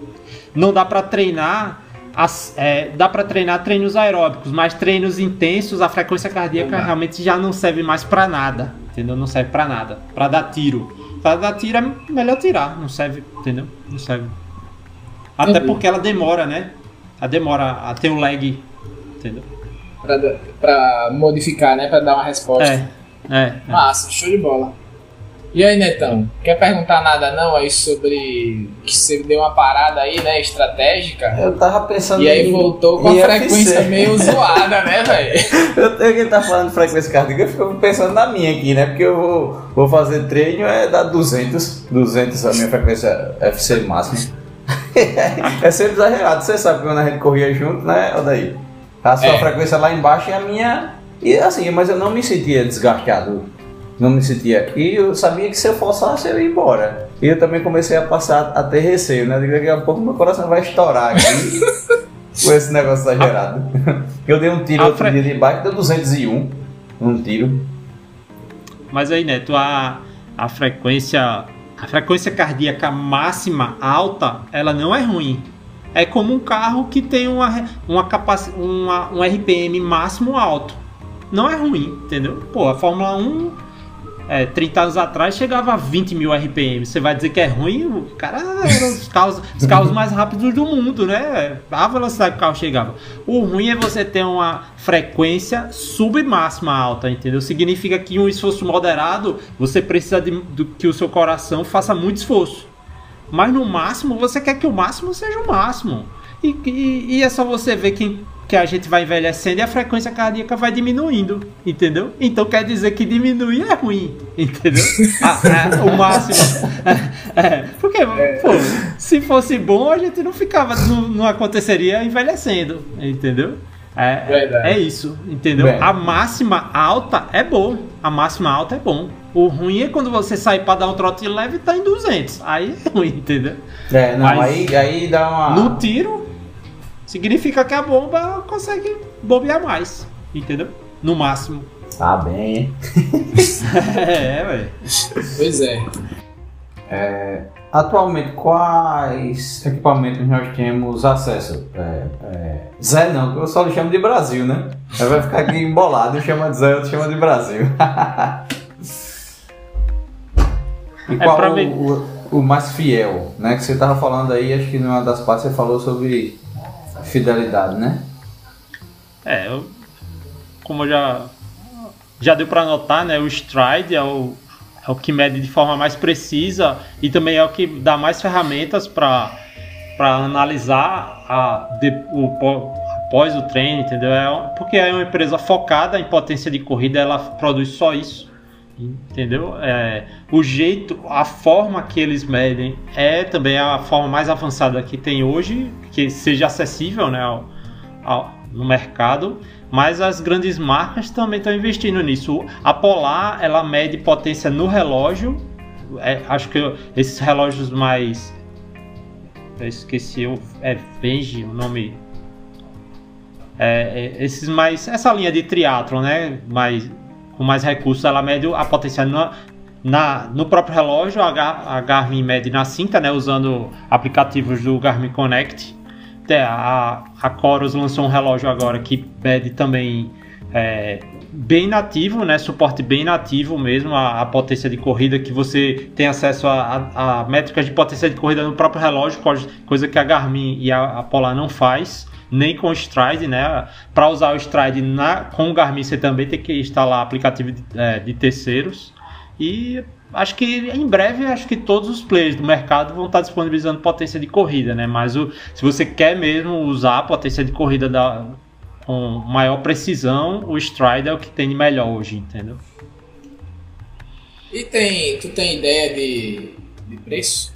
não dá para treinar as, é, dá para treinar treinos aeróbicos, mas treinos intensos, a frequência cardíaca realmente já não serve mais para nada, entendeu? Não serve para nada, para dar tiro. Para dar tiro é melhor tirar, não serve, entendeu? Não serve. Até porque ela demora, né? Ela demora a ter o lag, entendeu? Para modificar, né? Para dar uma resposta. É, é, é. Massa, show de bola. E aí, Netão, quer perguntar nada não aí sobre que você deu uma parada aí, né, estratégica? Eu tava pensando E aí voltou com a frequência meio zoada, né, velho? Eu tenho que tá falando de frequência cardíaca, eu fico pensando na minha aqui, né? Porque eu vou, vou fazer treino, é dar 200, 200 a minha frequência FC máxima. é sempre exagerado, você sabe que quando a gente corria junto, né, Odaí? A sua É. frequência lá embaixo e a minha. E assim, mas eu não me sentia desgastado. Não me sentia. E eu sabia que se eu forçasse, eu ia embora. E eu também comecei a passar a ter receio, né? Daqui a pouco meu coração vai estourar aqui com esse negócio exagerado. Eu dei um tiro A outro dia de bike, deu 201. Um tiro. Mas aí, Neto, a, a frequência a frequência cardíaca máxima alta, ela não é ruim. É como um carro que tem uma, uma, capaci uma um RPM máximo alto. Não é ruim, entendeu? Pô, a Fórmula 1, é, 30 anos atrás, chegava a 20 mil RPM. Você vai dizer que é ruim? O cara era os carros, os carros mais rápidos do mundo, né? A velocidade que o carro chegava. O ruim é você ter uma frequência submáxima alta, entendeu? Significa que um esforço moderado, você precisa de, do, que o seu coração faça muito esforço. Mas no máximo, você quer que o máximo seja o máximo. E, e, e é só você ver que, que a gente vai envelhecendo e a frequência cardíaca vai diminuindo, entendeu? Então quer dizer que diminuir é ruim, entendeu? Ah, é, o máximo. É, porque, pô, se fosse bom, a gente não ficava, não, não aconteceria envelhecendo, entendeu? É, é isso, entendeu? Bem. A máxima alta é bom. A máxima alta é bom. O ruim é quando você sai pra dar um trote leve e tá em 200. Aí é ruim, entendeu? É, não, Mas- aí, aí dá uma. No tiro, significa que a bomba consegue bombear mais, entendeu? No máximo. Tá bem, hein? é, velho. Pois é. Atualmente, quais equipamentos nós temos acesso? É, é, Zé não, porque eu só lhe chamo de Brasil, né? Aí vai ficar aqui embolado, chama de Zé, outro chama de Brasil. e É, qual pra o, mim- o, o mais fiel, né? Que você tava falando aí, acho que numa das partes você falou sobre fidelidade, né? É, eu, como eu já já deu para notar, né? O stride é o, é o que mede de forma mais precisa e também é o que dá mais ferramentas para analisar a, de- o, pó- após o treino, entendeu? É, porque é uma empresa focada em potência de corrida, ela produz só isso. Entendeu? É, o jeito, a forma que eles medem é também a forma mais avançada que tem hoje, que seja acessível né, ao- ao- no mercado, mas as grandes marcas também estão investindo nisso. A Polar ela mede potência no relógio, é, acho que eu- esses relógios mais. Eu esqueci, o- é Venge o nome. É, é, esses mais. Essa linha de triatlon, né? Mais, com mais recursos, ela mede a potência na, na- no próprio relógio. A, a Garmin mede na cinta, né? Usando aplicativos do Garmin Connect. A, a Coros lançou um relógio agora que mede também é, bem nativo, né? Suporte bem nativo mesmo a, a potência de corrida que você tem acesso a, a- métricas de potência de corrida no próprio relógio, coisa que a Garmin e a, a Polar não faz, nem com o Stride, né? Para usar o Stride na, com o Garmin você também tem que instalar aplicativo de, é, de terceiros e acho que em breve acho que todos os players do mercado vão estar disponibilizando potência de corrida, né? Mas o, se você quer mesmo usar a potência de corrida da, com maior precisão, o Stride é o que tem de melhor hoje, entendeu? E tem, tu tem ideia de, de preço?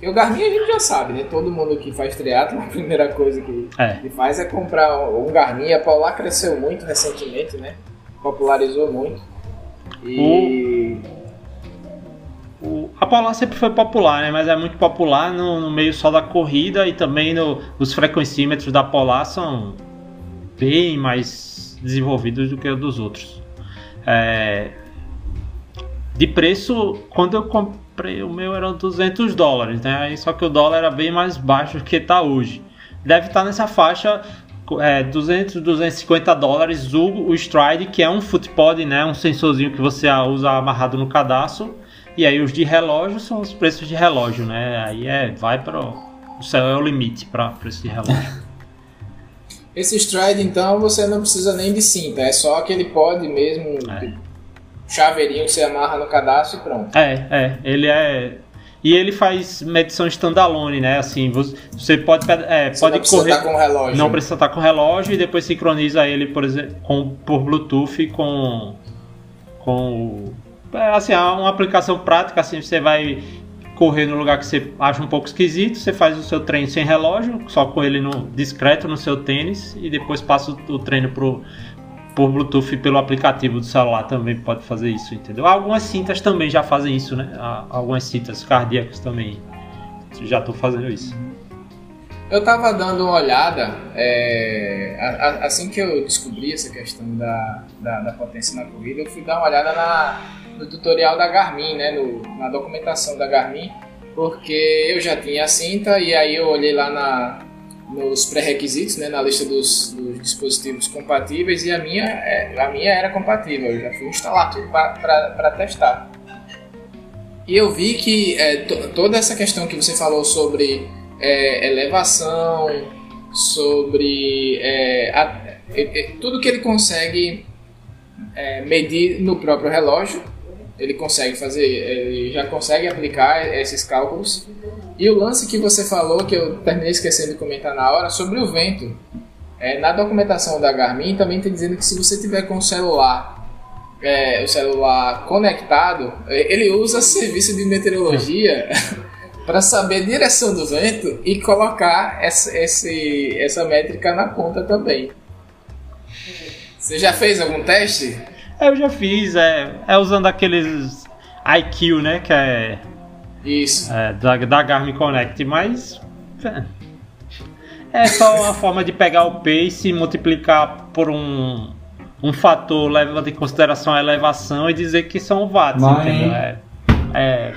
Porque o Garmin a gente já sabe, né? Todo mundo que faz triatlo, a primeira coisa que, É. que faz é comprar um Garmin. A Polar cresceu muito recentemente, né? Popularizou muito. E O, a Polar sempre foi popular, né? Mas é muito popular no, no meio só da corrida e também no, os frequencímetros da Polar são bem mais desenvolvidos do que os dos outros. É, de preço, quando eu comprei o meu eram 200 dólares, né? Aí Só que o dólar era bem mais baixo do que está hoje. Deve estar nessa faixa é, 200, 250 dólares o, o Stride, que é um footpod, né? Um sensorzinho que você usa amarrado no cadastro. E aí os de relógio são os preços de relógio, né? Aí é, vai para o céu é o limite para preço de relógio. esse Stride, então, você não precisa nem de cinta. É só aquele pod mesmo. É. chaveirinho que você amarra no cadastro e pronto. É, é. Ele é. E ele faz medição standalone, né? Assim, você pode, é, Você pode não correr. estar com o relógio. Não precisa estar com o relógio e depois sincroniza ele, por exemplo, com, por Bluetooth com. com. É, assim, é uma aplicação prática, assim, você vai correr no lugar que você acha um pouco esquisito, você faz o seu treino sem relógio, só com ele no, discreto no seu tênis, e depois passa o, o treino pro, por Bluetooth pelo aplicativo do celular também pode fazer isso, entendeu? Algumas cintas também já fazem isso, né? Algumas cintas cardíacas também já estão fazendo isso. Eu tava dando uma olhada, é, a- a- assim que eu descobri essa questão da, da, da potência na corrida, eu fui dar uma olhada na, no tutorial da Garmin, né, no- na documentação da Garmin, porque eu já tinha a cinta e aí eu olhei lá na, nos pré-requisitos, né, na lista dos, dos dispositivos compatíveis e a minha, é, a minha era compatível, eu já fui instalar tudo para testar. E eu vi que é, to- toda essa questão que você falou sobre é, elevação, sobre é, a- tudo que ele consegue é, medir no próprio relógio, ele consegue fazer, ele já consegue aplicar esses cálculos. E o lance que você falou, que eu terminei esquecendo de comentar na hora, sobre o vento. É, na documentação da Garmin também está dizendo que se você tiver com o celular, é, o celular conectado, é, ele usa serviço de meteorologia para saber direção do vento e colocar essa, esse, essa métrica na conta também. Você já fez algum teste? Eu já fiz, é, é usando aqueles IQ, né? Que é, Isso. é, da, da Garmin Connect, mas. é, É só uma forma de pegar o pace e multiplicar por um, um fator levando em consideração a elevação e dizer que são watts, Mas- entendeu? É, é,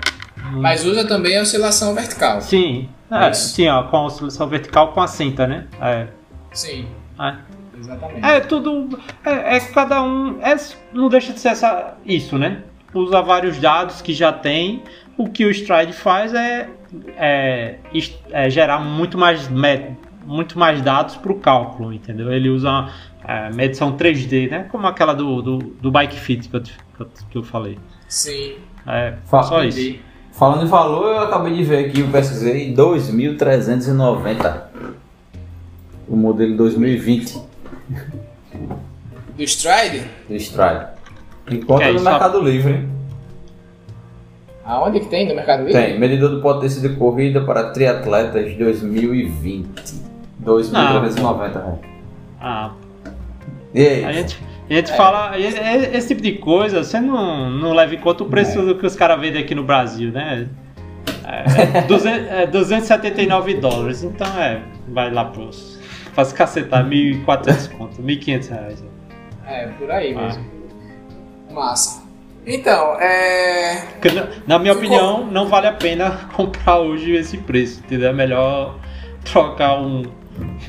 Mas usa também a oscilação vertical. sim, é, sim, ó, com a oscilação vertical com a cinta, né? É, Sim, é. exatamente. É tudo. É, é cada um. É, não deixa de ser essa, isso, né? Usa vários dados que já tem. O que o Stride faz é, é, é gerar muito mais, muito mais dados para o cálculo, entendeu? Ele usa é, medição 3D, né? Como aquela do, do, do Bike Fit que eu, que eu, falei. Sim. É Fa- só isso. Entendi. Falando em valor, eu acabei de ver aqui, eu pesquisei 2.390. O modelo 2020 Do Stride? do Stride. Encontra é no isso, Mercado Livre. Aonde que tem? No Mercado Livre? Tem, medidor de potência de corrida para triatletas 2020. 2.390 reais. Ah, E aí? A gente, a gente fala, e- e- esse tipo de coisa, você não, não leva em conta o preço do que os caras vendem aqui no Brasil, né? É, 200, é 279 dólares, então é, vai lá pros. Faz cacetar, 1.400 conto, 1.500 reais. É, por aí Ah. mesmo. Massa. Então, é. Porque, na- Na minha opinião, não vale a pena comprar hoje esse preço, entendeu? É melhor trocar um,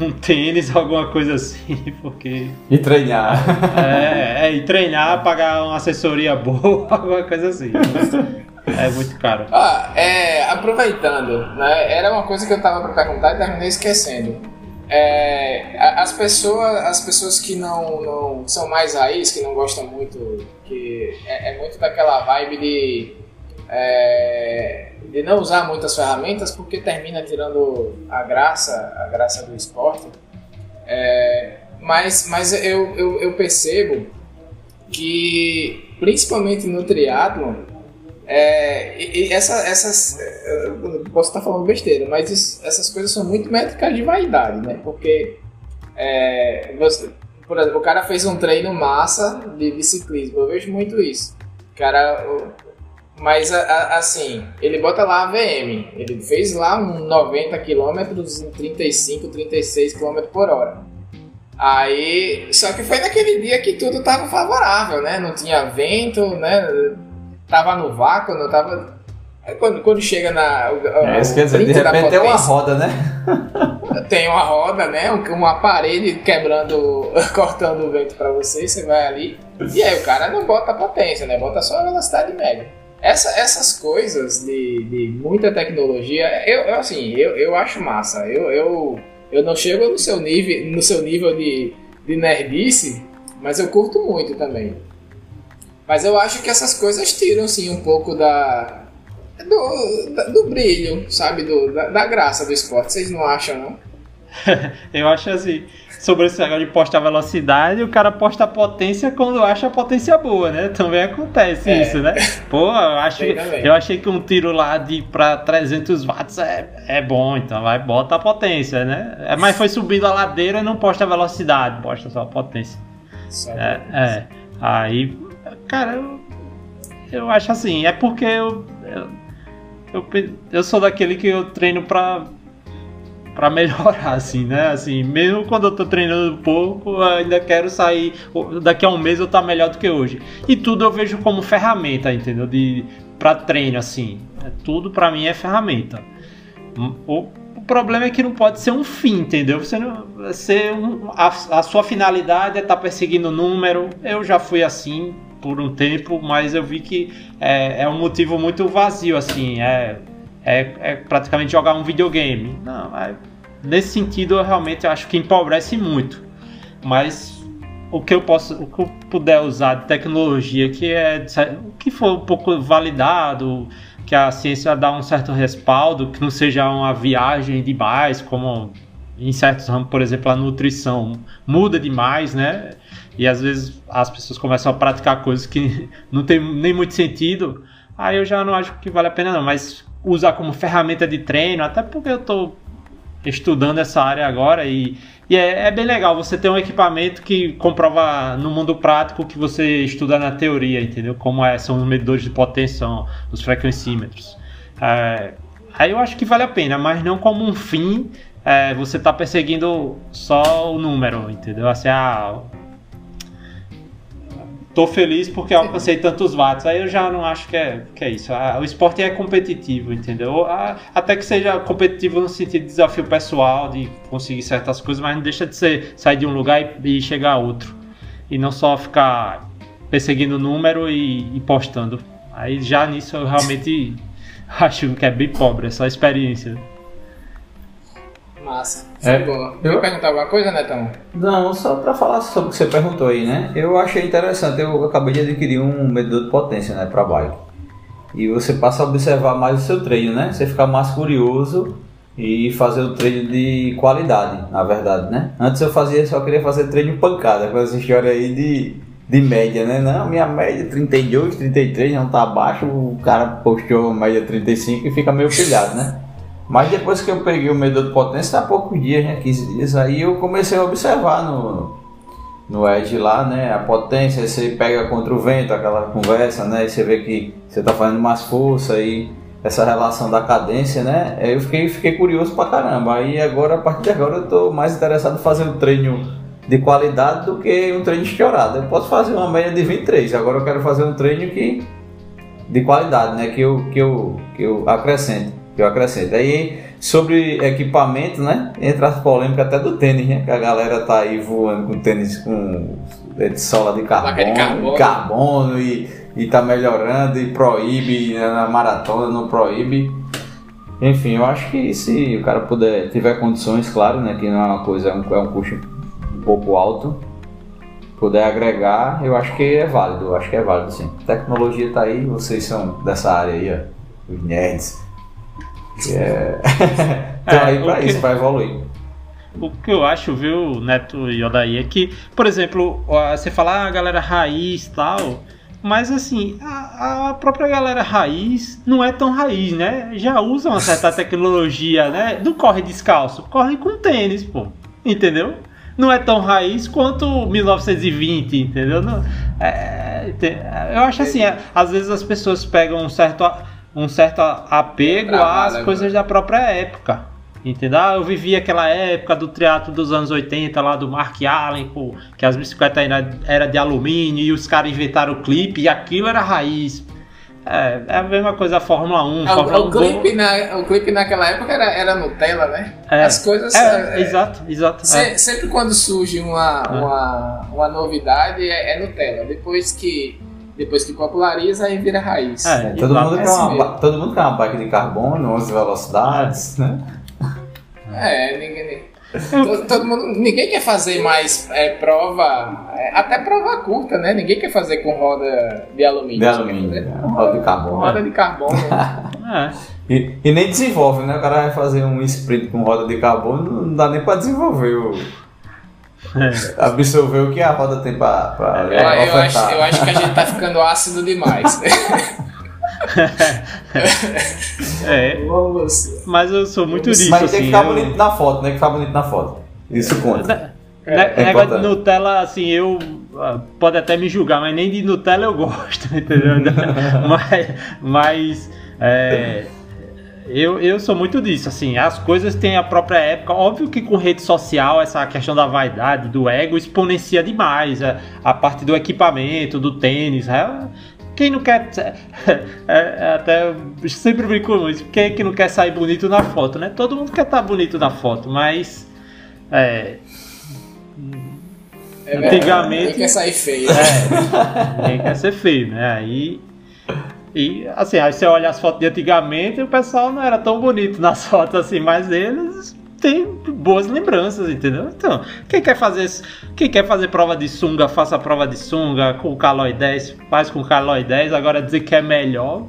um tênis, alguma coisa assim, porque. E treinar. É, é, e treinar, pagar uma assessoria boa, alguma coisa assim. É muito caro. Ah, é, aproveitando, né? Era uma coisa que eu tava para perguntar e terminei esquecendo. É, as pessoas, as pessoas que não, não são mais raiz, que não gostam muito, é, é muito daquela vibe de é, de não usar muitas ferramentas porque termina tirando a graça, a graça do esporte. É, mas, mas eu, eu, eu percebo que principalmente no triatlon é, e, e essa, essas. Posso estar falando besteira, mas isso- essas coisas são muito métricas de vaidade, né? Porque é, você- por exemplo, o cara fez um treino massa de, de ciclismo, eu vejo muito isso. O cara. Mas a- a- assim, ele bota lá a VM, ele fez lá um 90 km em 35, 36 km por hora. Aí, só que foi naquele dia que tudo tava favorável, né? Não tinha vento, né? Tava no vácuo, não tava. Aí quando, quando chega na. É, isso quer dizer, de repente é uma potência, roda, né? Tem uma roda, né? Um- Uma parede quebrando, cortando o vento pra você, você vai ali. E aí o cara não bota a potência, né? Bota só a velocidade média. Essa- essas coisas de, de muita tecnologia, eu, eu, assim, eu, eu acho massa. Eu, eu, eu não chego no seu nível, no seu nível de, de nerdice, mas eu curto muito também. Mas eu acho que essas coisas tiram, sim, um pouco da. Do, da- do brilho, sabe? Do, da, da graça do esporte. Vocês não acham, não? Eu acho assim, sobre esse negócio de postar velocidade, o cara posta a potência quando acha a potência boa, né? Também acontece É. isso, né? Pô, eu, acho, eu achei que um tiro lá de pra 300 watts é, é bom, então vai, bota a potência, né? É, Mas foi subindo a ladeira e não posta a velocidade, posta só a potência. Só- É, é. Aí, cara, eu, eu acho assim, é porque eu, eu, eu, eu sou daquele que eu treino pra, pra melhorar, assim, né? Assim, mesmo quando eu tô treinando pouco, ainda quero sair. Daqui a um mês eu tá melhor do que hoje. E tudo eu vejo como ferramenta, entendeu? De, pra treino, assim. É, Tudo pra mim é ferramenta. O, o problema é que não pode ser um fim, entendeu? Você não ser um, a, a sua finalidade é estar perseguindo número. Eu já fui assim por um tempo, mas eu vi que é, é um motivo muito vazio, assim. É, é, é praticamente jogar um videogame. Não, é- nesse sentido eu realmente acho que empobrece muito. Mas o que eu posso, o que eu puder usar de tecnologia que é o que for um pouco validado, que a ciência dá um certo respaldo, que não seja uma viagem demais, como em certos ramos, por exemplo, a nutrição muda demais, né? E às vezes as pessoas começam a praticar coisas que não tem nem muito sentido. Aí eu já não acho que vale a pena não, mas usar como ferramenta de treino, até porque eu estou estudando essa área agora e, e é, é bem legal você ter um equipamento que comprova no mundo prático o que você estuda na teoria, entendeu? Como é, são os medidores de potência, os frequencímetros. É, aí eu acho que vale a pena, mas não como um fim é, você tá perseguindo só o número, entendeu? Assim, ah, tô feliz porque alcancei tantos watts. Aí eu já não acho que é, que é isso. O esporte é competitivo, entendeu? Até que seja competitivo no sentido de desafio pessoal, de conseguir certas coisas, mas não deixa de ser sair de um lugar e, e chegar a outro. E não só ficar perseguindo o número e, e postando. Aí já nisso eu realmente acho que é bem pobre essa experiência. Massa. É. Boa. Eu- Quer perguntar alguma coisa, Netão? Não, só para falar sobre o que você perguntou aí, né? Eu achei interessante, eu acabei de adquirir um medidor de potência, né, para bike. E você passa a observar mais o seu treino, né? Você fica mais curioso e fazer o treino de qualidade, na verdade, né? Antes eu fazia, só queria fazer treino pancada, com essa história aí de, de média, né? Não, minha média é 32, 33, não tá abaixo, o cara postou a média 35 e fica meio pilhado, né? Mas depois que eu peguei o medidor de potência, há poucos dias, né? 15 dias, aí eu comecei a observar no, no Edge lá, né? A potência, você pega contra o vento, aquela conversa, né? E você vê que você tá fazendo mais força e essa relação da cadência, né? Eu fiquei, fiquei curioso pra caramba. Aí agora, a partir de agora, eu tô mais interessado em fazer um treino de qualidade do que um treino estourado. Eu posso fazer uma média de 23, agora eu quero fazer um treino que de qualidade, né? Que eu, que eu, que eu acrescente. Que eu acrescente. Aí, sobre equipamento, né? Entra as polêmicas até do tênis, né? Que a galera tá aí voando com tênis com é, de sola de Placa de carbono, carbono. carbono e, e tá melhorando e proíbe né, na maratona, não proíbe. Enfim, eu acho que se o cara puder, tiver condições, claro, né? Que não é uma coisa, é um, é um custo um pouco alto, puder agregar, eu acho que é válido, eu acho que é válido sim. A tecnologia tá aí, vocês são dessa área aí, ó, os nerds. Que é... Estão É, aí pra que- isso, pra evoluir. O que eu acho, viu, Neto e Odaí, é que, por exemplo, você fala ah, a galera raiz e tal, mas assim, a, a própria galera raiz não é tão raiz, né? Já usa uma certa tecnologia, né? Não corre descalço, corre com tênis, pô. Entendeu? Não é tão raiz quanto 1920, entendeu? Não, é, eu acho assim, é, às vezes as pessoas pegam um certo, um certo apego às né, coisas da própria época. Entendeu? Ah, eu vivi aquela época do triatlo dos anos 80 lá do Mark Allen, pô, que as bicicletas ainda era de alumínio e os caras inventaram o clipe e aquilo era raiz. É, é a mesma coisa a Fórmula 1. O, Fórmula o 1 clipe na, o clipe naquela época era, era Nutella, né? É. As coisas. É, é, exato, exato. se- é. Sempre quando surge uma, uma, uma novidade é, é Nutella. Depois que, depois que populariza, aí vira raiz. É, Todo exato. mundo, quer uma, todo mundo quer uma bike de carbono, 11 velocidades, né? É, ninguém. todo, todo mundo, ninguém quer fazer mais é, prova, é, até prova curta, né? Ninguém quer fazer com roda de alumínio. De alumínio, né? roda de carbono. Roda de carbono. É. E, e nem desenvolve, né? O cara vai fazer um sprint com roda de carbono, não dá nem pra desenvolver o. Absorver o que a roda tem pra, pra eu, eu, acho, eu acho que a gente tá ficando ácido demais. Né? é. Mas eu sou muito disso. Mas tem que assim, ficar eu... bonito na foto, né? Que ficar bonito na foto. Isso conta. É, é negócio de Nutella, assim, eu. Ah, pode até me julgar, mas nem de Nutella eu gosto, entendeu? mas. mas é, eu, eu sou muito disso, assim, as coisas têm a própria época. Óbvio que com rede social, essa questão da vaidade, do ego, exponencia demais. A, a parte do equipamento, do tênis. É, quem não quer. É, é, até sempre brinco com isso. Quem é que não quer sair bonito na foto, né? Todo mundo quer estar bonito na foto, mas. É, é Antigamente. Ninguém quer sair feio. É, ninguém quer ser feio, né? Aí. E assim, aí você olha as fotos de antigamente o pessoal não era tão bonito nas fotos assim, mas eles têm boas lembranças, entendeu? Então, quem quer fazer, quem quer fazer prova de sunga, faça prova de sunga com o Caloi 10, faz com o Caloi 10, agora dizer que é melhor.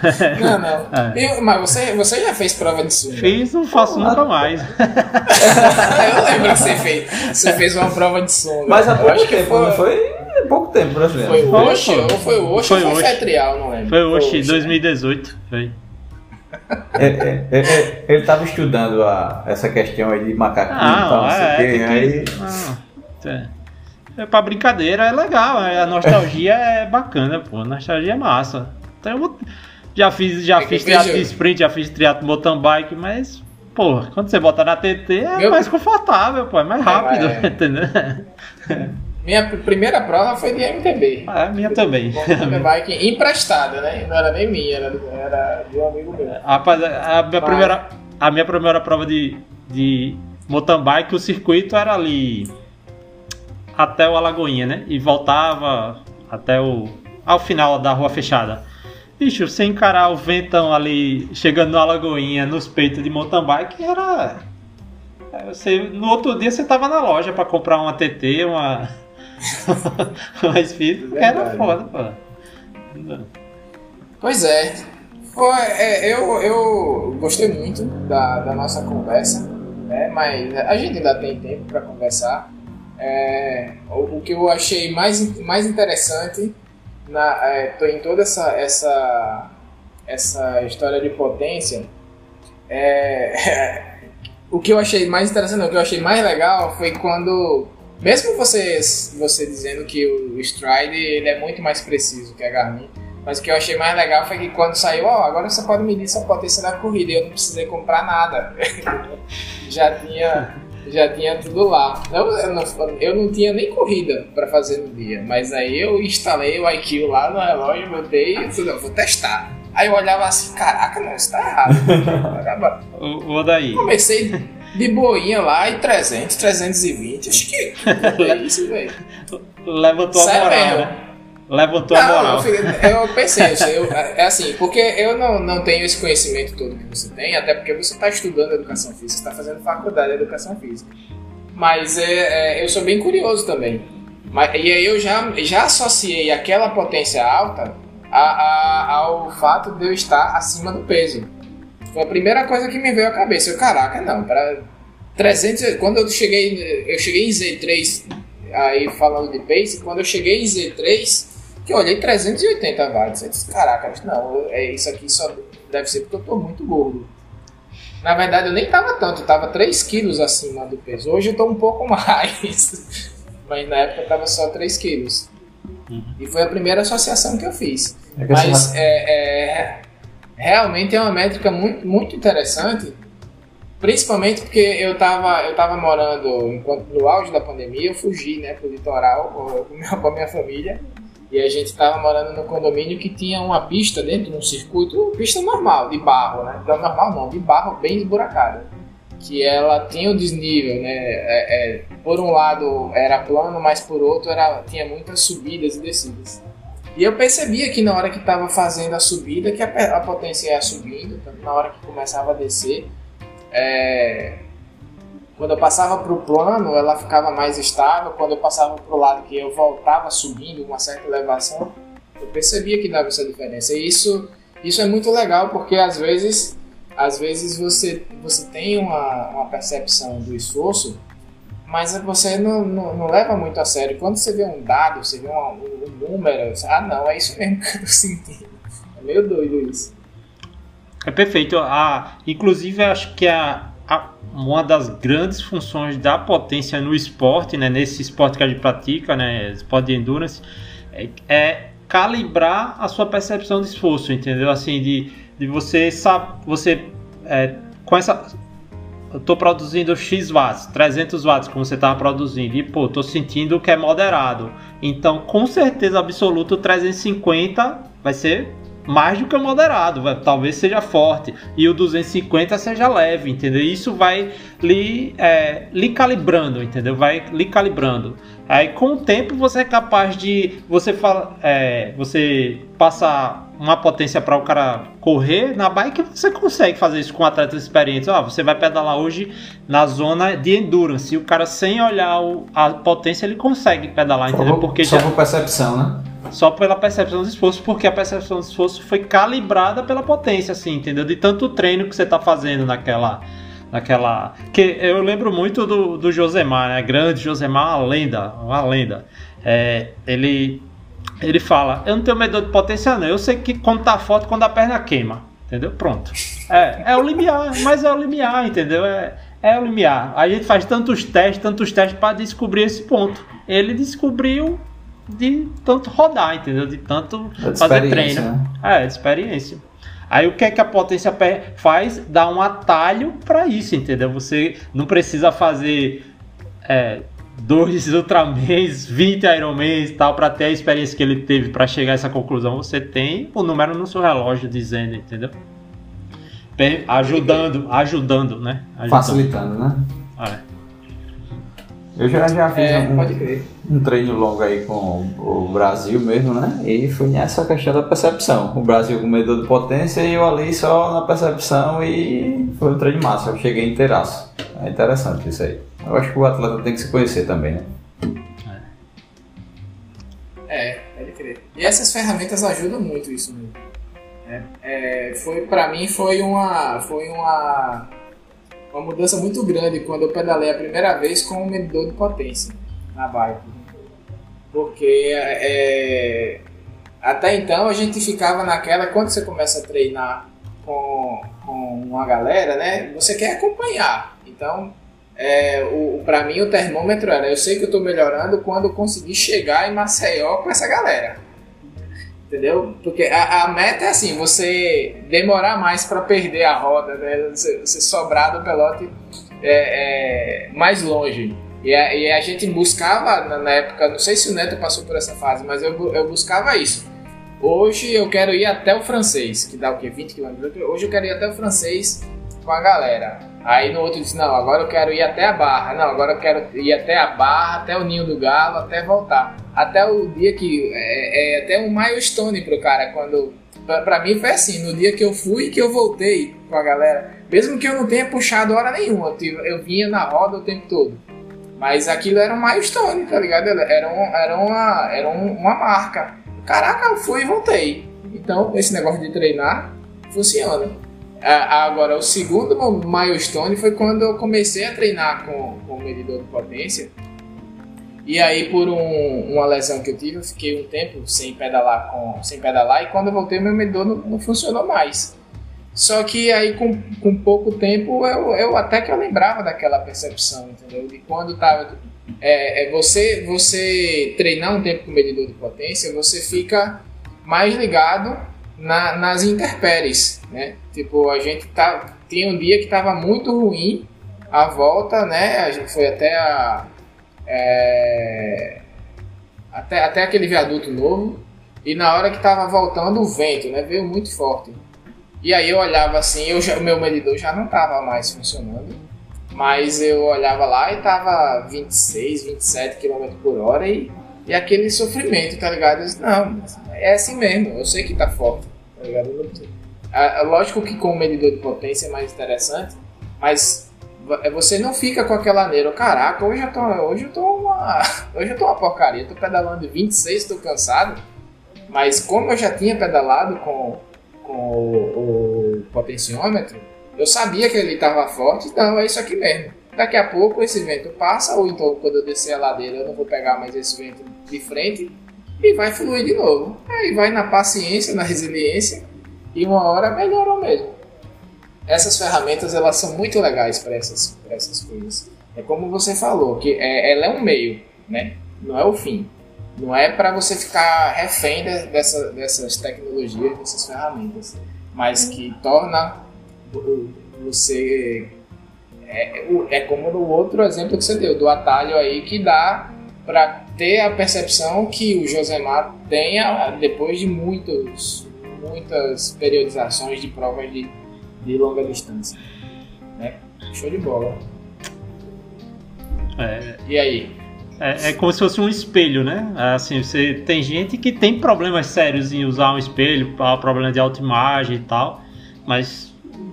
Não, não. É. Eu, mas você, você já fez prova de sunga? Fiz, não faço Pô, nunca mais. eu lembro que você fez. Você fez uma prova de sunga. Mas há pouco tempo, foi... não foi? Pouco tempo brasileiro. Foi o Oxi, ou foi o Oxi foi ou foi Fetrial, não lembro. Foi o Oxi, 2018. Foi. É, é, é, é, ele estava estudando a, essa questão aí de macaquinho ah, e tal, não sei o que, aí... Ah, é pra brincadeira, é legal, a nostalgia é bacana, pô, a nostalgia é massa. Então eu já fiz, já fiz triatlo de sprint, já fiz triatlo mountain bike, mas, pô, quando você bota na TT é Meu... mais confortável, pô, é mais rápido, é, entendeu? Minha primeira prova foi de MTB. Ah, minha também. Mountain bike emprestada, né? Não era nem minha, era, era de um amigo meu. Rapaz, a minha, primeira, a minha primeira prova de, de mountain bike, o circuito era ali até o Alagoinha, né? E voltava até o ao final da rua fechada. Bicho, você encarar o ventão ali chegando no Alagoinha, nos peitos de mountain bike, era. Você, no outro dia você tava na loja para comprar uma TT, uma. Uma Speed, era foda, pô. Pois é. Foi, é, eu, eu gostei muito da, da nossa conversa, né? mas a gente ainda tem tempo para conversar. É, o, o, que eu achei mais, mais interessante na, é, em toda essa, essa, essa história de potência, é, o que eu achei mais interessante, o que eu achei mais legal foi quando, mesmo você, você dizendo que o Stride ele é muito mais preciso que a Garmin, mas o que eu achei mais legal foi que quando saiu, ó, oh, agora você pode medir sua potência na corrida, e eu não precisei comprar nada. Já tinha já tinha tudo lá. Eu, eu, não, eu não tinha nem corrida para fazer no dia, mas aí eu instalei o IQ lá no relógio, botei e falei, vou testar. Aí eu olhava assim, caraca, não, isso tá errado. o, daí. Comecei de boinha lá e 300, 320. Acho que é isso, velho. Levantou a moral, mesmo. né? Levantou não, a moral. Eu, eu pensei, eu, é assim, porque eu não, não tenho esse conhecimento todo que você tem, até porque você está estudando educação física, está fazendo faculdade de educação física. Mas é, é, eu sou bem curioso também. Mas, e aí eu já, já associei aquela potência alta a, a, ao fato de eu estar acima do peso. Foi a primeira coisa que me veio à cabeça. Eu, caraca, não, para 300, quando eu cheguei, eu cheguei em Z3, aí falando de pace, quando eu cheguei em Z3, que eu olhei 380 watts. Eu disse, caraca, não, é isso aqui só deve ser porque eu tô muito gordo. Na verdade, eu nem tava tanto, eu tava 3 quilos acima do peso. Hoje eu tô um pouco mais, mas na época eu tava só 3 quilos. Uhum. E foi a primeira associação que eu fiz. É que mas é, é, realmente é uma métrica muito, muito interessante, principalmente porque eu tava, eu tava morando, enquanto no auge da pandemia, eu fugi né, pro litoral com a minha família e a gente estava morando no condomínio que tinha uma pista dentro de um circuito, pista normal, de barro, né? Então, normal não, de barro bem esburacada. Que ela tinha um desnível, né? É, é, por um lado era plano, mas por outro era, tinha muitas subidas e descidas. E eu percebia que na hora que estava fazendo a subida, que a, a potência ia subindo, na hora que começava a descer, é, quando eu passava para o plano, ela ficava mais estável. Quando eu passava para o lado que eu voltava subindo uma certa elevação, eu percebia que dava essa diferença. E isso, isso é muito legal porque às vezes, às vezes você, você tem uma, uma percepção do esforço, mas você não, não, não, leva muito a sério. Quando você vê um dado, você vê um, um número, você, ah não, é isso mesmo que eu senti. É meio doido isso. É perfeito. Ah, inclusive, acho que a, a, uma das grandes funções da potência no esporte, né, nesse esporte que a gente pratica, né, esporte de endurance, é, é calibrar a sua percepção de esforço, entendeu? Assim, de, de você sabe, você é, com essa eu estou produzindo X watts, 300 watts, como você estava produzindo, e pô, estou sentindo que é moderado. Então, com certeza absoluta, o 350 vai ser mais do que o moderado, vai, talvez seja forte, e o 250 seja leve, entendeu? Isso vai lhe, é, lhe calibrando, entendeu? Vai lhe calibrando. Aí com o tempo você é capaz de você fala, é, você passar uma potência para o cara correr na bike, você consegue fazer isso com atletas experientes. Ah, você vai pedalar hoje na zona de endurance, e o cara sem olhar o, a potência ele consegue pedalar, entendeu? Porque só já, por percepção, né? Só pela percepção do esforço, porque a percepção do esforço foi calibrada pela potência, assim, entendeu? De tanto treino que você está fazendo naquela. naquela. Que eu lembro muito do, do Josemar, né? Grande Josemar, uma lenda, uma lenda. É, ele, ele fala: Eu não tenho medo de potência, não. Eu sei que quando tá forte, quando a perna queima. Entendeu? Pronto. É, é o limiar, mas é o limiar, entendeu? É, é o limiar. A gente faz tantos testes, tantos testes para descobrir esse ponto. Ele descobriu de tanto rodar, entendeu? De tanto é de fazer treino. Né? É, experiência. Aí o que é que a potência faz? Dá um atalho para isso, entendeu? Você não precisa fazer é, dois Ultramans, 20 Ironmans e tal, para ter a experiência que ele teve para chegar a essa conclusão. Você tem o número no seu relógio dizendo, entendeu? Ajudando, ajudando, né? Ajudando. Facilitando, né? É. Eu já, já fiz é, um, um, treino longo aí com o Brasil mesmo, né? E foi nessa questão da percepção. O Brasil com medidor de potência e eu ali só na percepção e foi um treino massa. Eu cheguei inteiraço. É interessante isso aí. Eu acho que o atleta tem que se conhecer também, né? É, pode crer. E essas ferramentas ajudam muito isso mesmo. É, é, foi, pra mim foi uma, foi uma uma mudança muito grande quando eu pedalei a primeira vez com um medidor de potência na bike. Porque é, até então a gente ficava naquela, quando você começa a treinar com, com uma galera, né? Você quer acompanhar. Então, é, o, para mim o termômetro era, eu sei que eu estou melhorando quando eu conseguir chegar em Maceió com essa galera. Entendeu? Porque a, a, meta é assim, você demorar mais para perder a roda, né? Você, você sobrar do pelote é, é, mais longe. E a, e a, gente buscava, na, na, época, não sei se o Neto passou por essa fase, mas eu, eu buscava isso. Hoje eu quero ir até o francês, que dá o quê? 20 km. Hoje eu quero ir até o francês com a galera. Aí no outro disse, não, agora eu quero ir até a Barra. Não, agora eu quero ir até a Barra, até o Ninho do Galo, até voltar. Até o dia que... É, é até um milestone pro cara, quando... Pra, pra, mim foi assim, no dia que eu fui e que eu voltei com a galera. Mesmo que eu não tenha puxado hora nenhuma, eu, eu vinha na roda o tempo todo. Mas aquilo era um milestone, tá ligado? Era, um, era, uma, era um, uma marca. Caraca, eu fui e voltei. Então, esse negócio de treinar funciona. Agora, o segundo milestone foi quando eu comecei a treinar com, com o medidor de potência. E aí, por um, uma lesão que eu tive, eu fiquei um tempo sem pedalar, com, sem pedalar e quando eu voltei, meu medidor não, não funcionou mais. Só que aí, com, com pouco tempo, eu, eu até que eu lembrava daquela percepção, entendeu? De quando tava. É, é você, você treinar um tempo com medidor de potência, você fica mais ligado na, nas intempéries, né? Tipo, a gente tá, tinha um dia que estava muito ruim a volta, né? A gente foi até a é, até, até aquele viaduto novo e na hora que estava voltando o vento, né? Veio muito forte. E aí eu olhava assim, eu já, o meu medidor já não estava mais funcionando, mas eu olhava lá e tava 26, 27 km por hora e, e aquele sofrimento, tá ligado? Eu disse, não, é assim mesmo, eu sei que tá forte tá ligado? lógico que com o medidor de potência é mais interessante, Mas é, você não fica com aquela neira, caraca, hoje eu tô, hoje eu tô uma, hoje eu tô uma porcaria, tô pedalando 26, tô cansado. Mas como eu já tinha pedalado com, com o, o potenciômetro, eu sabia que ele estava forte, então é isso aqui mesmo. Daqui a pouco esse vento passa, ou então quando eu descer a ladeira eu não vou pegar mais esse vento de frente e vai fluir de novo. Aí vai na paciência, na resiliência e uma hora melhorou mesmo. Essas ferramentas elas são muito legais para essas, essas coisas. É como você falou, que é, ela é um meio, né? não é o fim. Não é para você ficar refém dessa, dessas tecnologias, dessas ferramentas, mas que torna você. É, é como no outro exemplo que você deu, do atalho aí que dá para ter a percepção que o Josemar tenha depois de muitos, muitas periodizações de provas de, de longa distância. Né? Show de bola. É, e aí? É, é, como se fosse um espelho, né? Assim, você tem gente que tem problemas sérios em usar um espelho, problema de autoimagem e tal, mas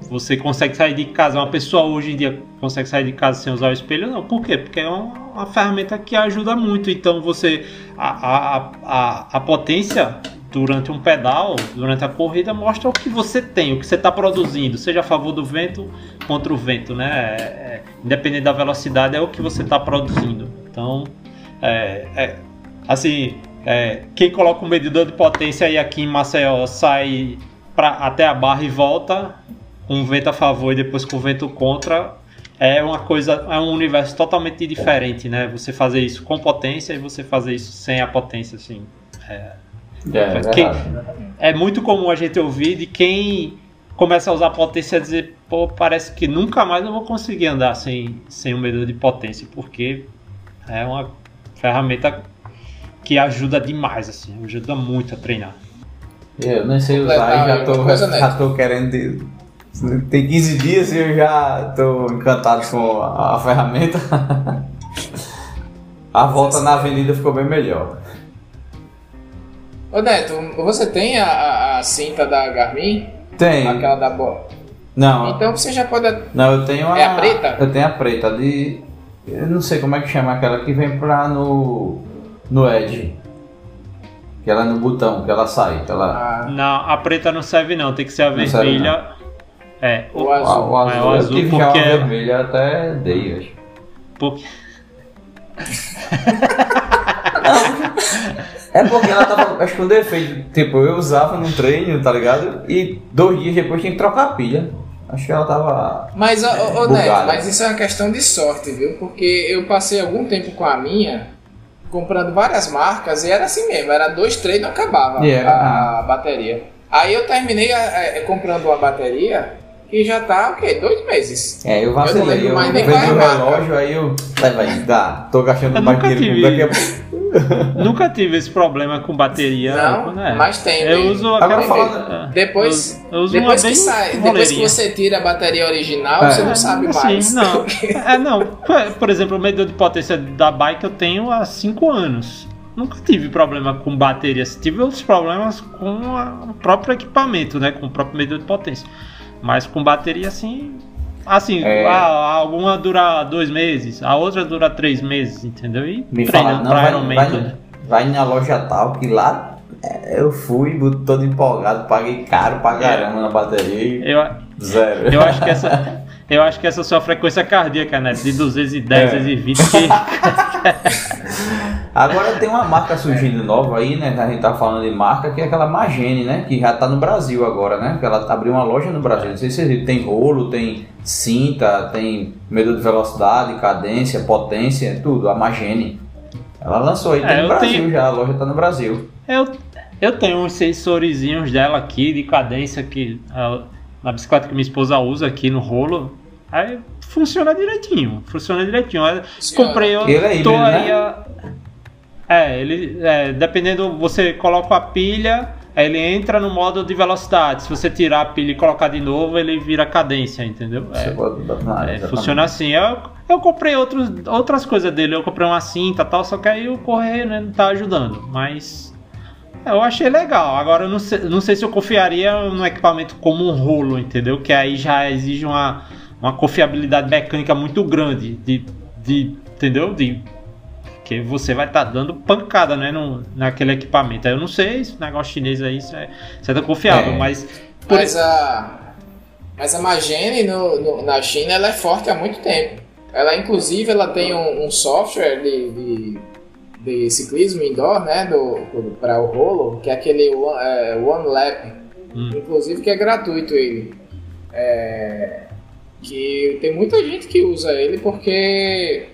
você consegue sair de casa, uma pessoa hoje em dia consegue sair de casa sem usar o espelho? Não, por quê? Porque é uma, ferramenta que ajuda muito. Então você. A, a, a, a potência durante um pedal, durante a corrida, mostra o que você tem, o que você está produzindo, seja a favor do vento contra o vento, né? É, é, independente da velocidade, é o que você está produzindo. Então, é, é assim, é, quem coloca um medidor de potência aí aqui em Maceió sai pra, até a barra e volta, com vento a favor e depois com vento contra, é uma coisa, é um universo totalmente diferente, né? Você fazer isso com potência e você fazer isso sem a potência, assim. É, é, é, quem, é muito comum a gente ouvir de quem começa a usar potência e dizer, pô, parece que nunca mais eu vou conseguir andar sem, sem um medidor de potência, porque é uma ferramenta que ajuda demais, assim, ajuda muito a treinar. Eu nem sei usar e já tô, já tô querendo. Tem 15 dias e eu já tô encantado com a, a ferramenta. a volta na avenida ficou bem melhor. Ô Neto, você tem a, a, cinta da Garmin? Tem. Aquela da bola? Não. Então você já pode. Não, eu tenho a. É a preta? Eu tenho a preta de. Eu não sei como é que chama aquela que vem pra no. no Edge. Que ela é no botão, que ela sai. Que ela... Ah. Não, a preta não serve não, tem que ser a não vermelha. É, o, o azul. O, o azul, é, o azul eu porque... a vermelha até dei, acho. Porque... é porque ela tava, acho que um defeito. Tipo, eu usava num treino, tá ligado? E dois dias depois tinha que trocar a pilha. Acho que ela tava. Mas, ô, ô Neto, mas isso é uma questão de sorte, viu? Porque eu passei algum tempo com a minha comprando várias marcas e era assim mesmo, era dois, três não acabava yeah. a, a, bateria. Aí eu terminei a, a, comprando uma bateria que já tá, o quê? Dois meses. É, eu vacilei, eu mais qual é o relógio, aí eu... Vai, vai, dá, tô gastando mais dinheiro daqui a Nunca tive esse problema com bateria. Não, né? mas tem. Eu uso aquela. Agora, depois, eu, eu uso depois, que sai, depois que você tira a bateria original, é. você não sabe mais. Sim, não. é, não. Por exemplo, o medidor de potência da bike eu tenho há 5 anos. Nunca tive problema com bateria. Tive outros problemas com o próprio equipamento, né? Com o próprio medidor de potência. Mas com bateria, assim, Assim, é... a, alguma dura dois meses, a outra dura três meses, entendeu? E Me fala, não, vai, vai, vai, na loja tal, que lá é, eu fui todo empolgado, paguei caro pra caramba é. na bateria. Eu, zero. Eu acho que essa. Eu acho que essa sua frequência cardíaca, né? De 210, é. 220. Que... Agora tem uma marca surgindo nova aí, né? A gente tá falando de marca, que é aquela Magene, né? Que já tá no Brasil agora, né? Que ela abriu uma loja no Brasil. Não sei se. Tem rolo, tem cinta, tem medidor de velocidade, cadência, potência, tudo. A Magene. Ela lançou aí, é, tem no Brasil tenho... já. A loja tá no Brasil. Eu, eu tenho uns sensorizinhos dela aqui de cadência que na bicicleta que minha esposa usa aqui no rolo. Aí funciona direitinho, funciona direitinho. Eu comprei, eu ele é tô aí. Né? A... É, ele, é, dependendo, você coloca a pilha, ele entra no modo de velocidade. Se você tirar a pilha e colocar de novo, ele vira cadência, entendeu? É, pode... é, funciona assim. Eu, eu comprei outros, outras coisas dele, eu comprei uma cinta tal, só que aí o correio né, não tá ajudando. Mas eu achei legal. Agora eu não sei, não sei se eu confiaria no equipamento como um rolo, entendeu? Que aí já exige uma, uma confiabilidade mecânica muito grande de, de entendeu? De que você vai estar tá dando pancada, né, no, naquele equipamento. Eu não sei, esse negócio chinês aí, isso é, isso é tão confiável, é. mas... Por... Mas a... Mas a Magene no, no, na China ela é forte há muito tempo. Ela, inclusive, ela tem um, um software de, de, de, ciclismo indoor, né, do, para o rolo, que é aquele One, é, one Lap, hum. inclusive que é gratuito ele. É, que tem muita gente que usa ele porque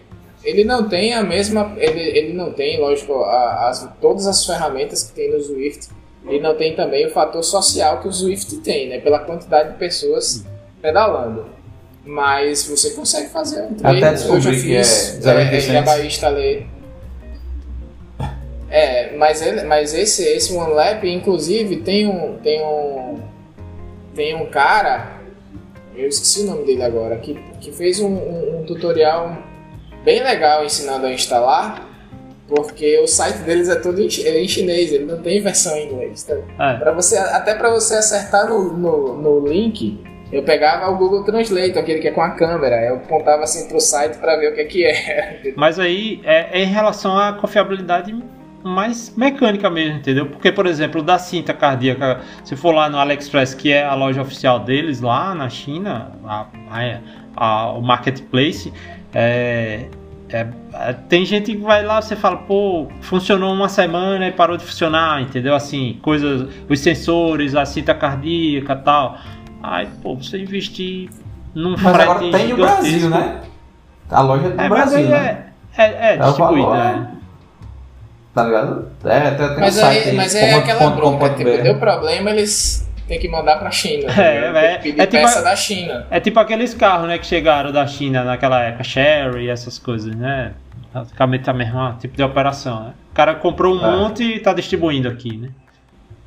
ele não tem a mesma, ele, ele não tem, lógico, a, as, todas as ferramentas que tem no Swift. Ele não tem também o fator social que o Swift tem, né, pela quantidade de pessoas pedalando. Mas você consegue fazer um treino. Até descobri eu já fiz, que é, é, Baísta ler. É, mas, ele, mas esse, esse One Lap, inclusive, tem um, tem um, tem um cara, eu esqueci o nome dele agora, que, que fez um, um, um tutorial bem legal ensinando a instalar, porque o site deles é todo em, é em chinês, ele não tem versão em inglês. Tá? É. Pra você, até para você acertar no, no, no link, eu pegava o Google Translate, aquele que é com a câmera, eu apontava assim pro site para ver o que é que é. Mas aí é, é, em relação à confiabilidade mais mecânica mesmo, entendeu? Porque, por exemplo, da cinta cardíaca, se for lá no AliExpress, que é a loja oficial deles lá na China, a, a, a, o marketplace, é, é, é, tem gente que vai lá, você fala, pô, funcionou uma semana e parou de funcionar, entendeu? Assim, coisas, os sensores, a cinta cardíaca tal. Aí, pô, você investir num mas frete agora tem no Brasil, né? A loja do é, Brasil, né? É, é, é distribuída, né? Tá ligado? É, tem, tem mas, um aí, mas é aquela bronca, tipo, deu problema, eles têm que mandar pra China. É, né? é, pedir é tipo, peça da China. É tipo aqueles carros, né, que chegaram da China naquela época, Sherry e essas coisas, né? Praticamente a mesma tipo de operação, né? O cara comprou um é. monte e tá distribuindo aqui, né?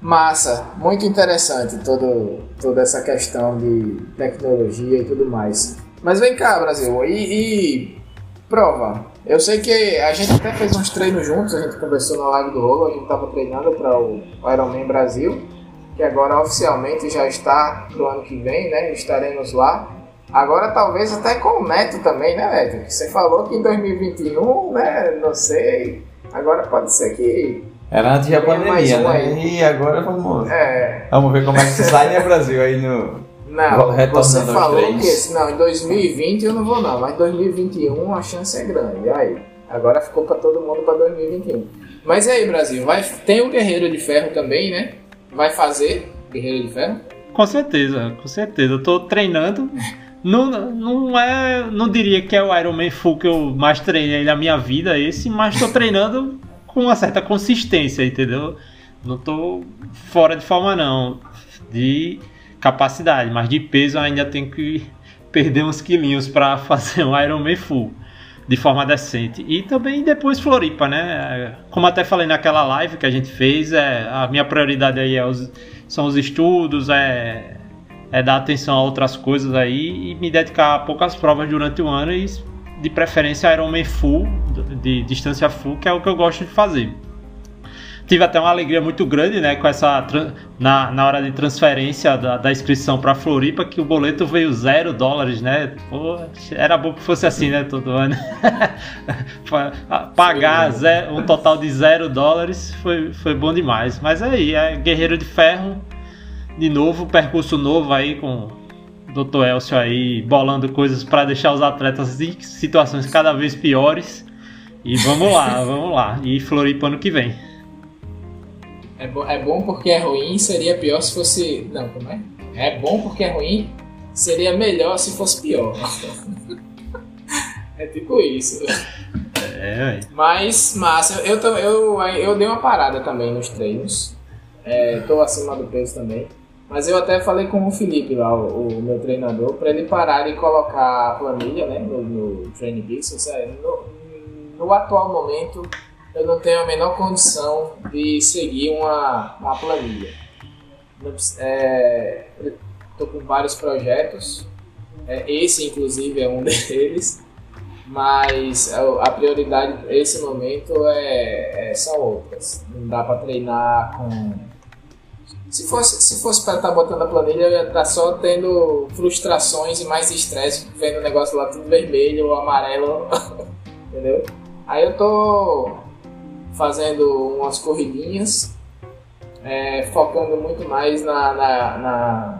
Massa, muito interessante todo, toda essa questão de tecnologia e tudo mais. Mas vem cá, Brasil, e, e, prova. Eu sei que a gente até fez uns treinos juntos, a gente conversou na live do Rolo, a gente estava treinando para o Ironman Brasil, que agora oficialmente já está pro ano que vem, né? Estaremos lá. Agora talvez até com o Neto também, né, Neto? Você falou que em 2021, né? Não sei. Agora pode ser que era antes da pandemia, né? Aí. E agora vamos. É. Vamos ver como é que sai, né, Brasil? Aí no. Não, você falou que não, em 2020 eu não vou não, mas em 2021 a chance é grande. E aí? Agora ficou para todo mundo para 2021. Mas e aí, Brasil? Vai, tem o Guerreiro de Ferro também, né? Vai fazer Guerreiro de Ferro? Com certeza, com certeza. Eu tô treinando. Não, não é. Não diria que é o Ironman Full que eu mais treinei na minha vida, esse, mas tô treinando com uma certa consistência, entendeu? Não tô fora de forma não, de capacidade, mas de peso ainda tenho que perder uns quilinhos para fazer um Ironman full de forma decente. E também depois Floripa, né? Como até falei naquela live que a gente fez, é, a minha prioridade aí é os, são os estudos, é, é dar atenção a outras coisas aí e me dedicar a poucas provas durante o ano e de preferência Ironman full, de distância full, que é o que eu gosto de fazer. Tive até uma alegria muito grande, né, com essa na, na hora de transferência da, da inscrição para Floripa, que o boleto veio zero dólares, né? Pô, era bom que fosse assim, né, todo ano. Pagar zero, um total de zero dólares foi, foi bom demais. Mas aí, é Guerreiro de Ferro, de novo, percurso novo aí com Dr. Elcio aí bolando coisas para deixar os atletas em situações cada vez piores. E vamos lá, vamos lá. E Floripa ano que vem. É, bo é bom porque é ruim, seria pior se fosse. Não, como é? É bom porque é ruim, seria melhor se fosse pior. é tipo isso. É, Mas, massa, eu, eu, eu, eu dei uma parada também nos treinos. É, tô acima do peso também. Mas eu até falei com o Felipe lá, o, o meu treinador, para ele parar de colocar a planilha né, no, no Training. É, no, no atual momento, eu não tenho a menor condição de seguir uma, uma planilha. É, Estou com vários projetos, é, esse inclusive é um deles, mas a prioridade nesse momento é, é, são outras. Não dá para treinar com Se fosse, se fosse pra estar botando a planilha, eu ia estar só tendo frustrações e mais estresse, vendo o negócio lá tudo vermelho ou amarelo, entendeu? Aí eu tô fazendo umas corridinhas, é, focando muito mais na, na, na,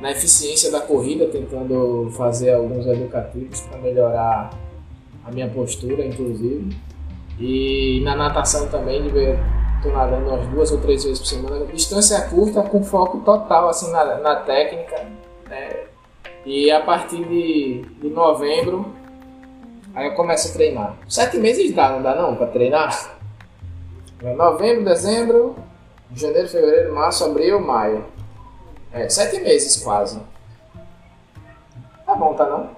na eficiência da corrida, tentando fazer alguns educativos para melhorar a minha postura, inclusive. E na natação também, de ver estou nadando umas duas ou três vezes por semana. Distância curta, com foco total assim na, na técnica. Né? E a partir de, de novembro, aí eu começo a treinar. Sete meses dá, não dá não para treinar? É novembro, dezembro, janeiro, fevereiro, março, abril, maio. É, sete meses quase. Tá bom, tá não?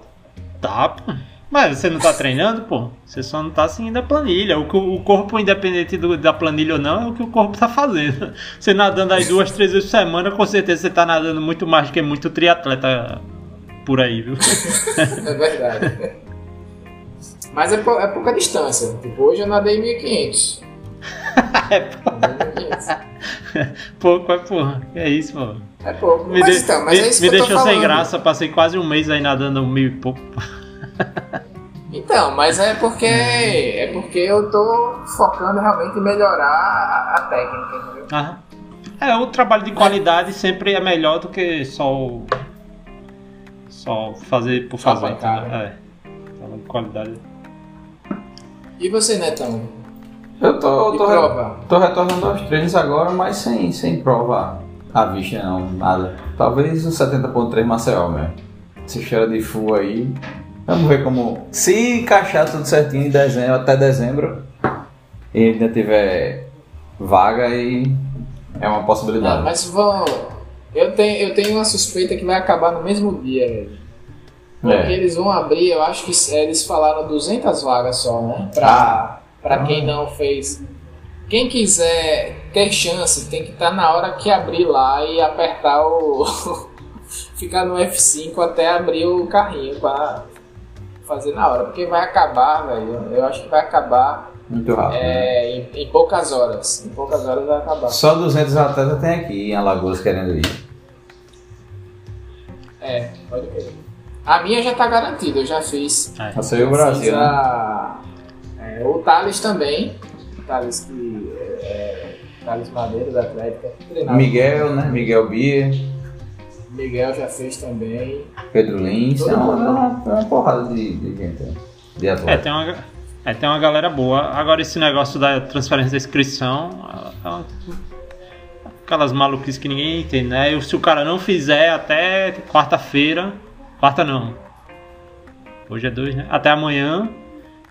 Tá, pô. Mas você não tá treinando, pô? Você só não tá seguindo a planilha. O, o corpo, independente do, da planilha ou não, é o que o corpo tá fazendo. Você nadando aí duas, três vezes por semana, com certeza você tá nadando muito mais do que muito triatleta por aí, viu? é verdade. Mas é, é pouca distância. Tipo, hoje eu nadei 1500. é pouco. é porra. É isso, mano. É pouco. Me, mas, de, então, mas me, é isso me que deixou eu tô sem graça, passei quase um mês aí nadando mil e pouco. Então, mas é porque é porque eu tô focando realmente em melhorar a, a técnica, entendeu? Aham. É, o trabalho de qualidade sempre é melhor do que só o- só fazer por Só fazer. entendeu? É. Trabalho de qualidade. E você, Netão? Eu tô, E tô, prova? tô retornando aos treinos agora, mas sem, sem prova à vista, não, nada. Talvez o 70.3 Maceió mesmo. Esse cheiro de full aí. Vamos ver como. Se encaixar tudo certinho em dezembro, até dezembro, e ainda tiver vaga, aí é uma possibilidade. Não, mas vão. Eu tenho, eu tenho uma suspeita que vai acabar no mesmo dia, velho. Porque É. eles vão abrir, eu acho que eles falaram 200 vagas só, né? Pra, Ah. pra quem não fez. Quem quiser ter chance, tem que estar na hora que abrir lá e apertar o. ficar no F5 até abrir o carrinho pra fazer na hora. Porque vai acabar, velho. Eu acho que vai acabar Muito rápido. né? é, em, em poucas horas. Em poucas horas vai acabar. Só 200 atletas tem aqui em Alagoas querendo ir. É, pode crer. A minha já tá garantida, eu já fiz. É. Você e o Fiz Brasil, né? a- é, o Thales também. O Thales que é, Thales Madeira da Atlética. Miguel, né? Miguel Bia, Miguel já fez também. Pedro Lins. É uma, é uma- é uma porrada de, de gente. né? De É, atleta. tem uma, é, tem uma galera boa. Agora esse negócio da transferência da inscrição. é uma- Aquelas maluquices que ninguém entende, né? E se o cara não fizer até quarta-feira. Quarta não. Hoje é dois, né? Até amanhã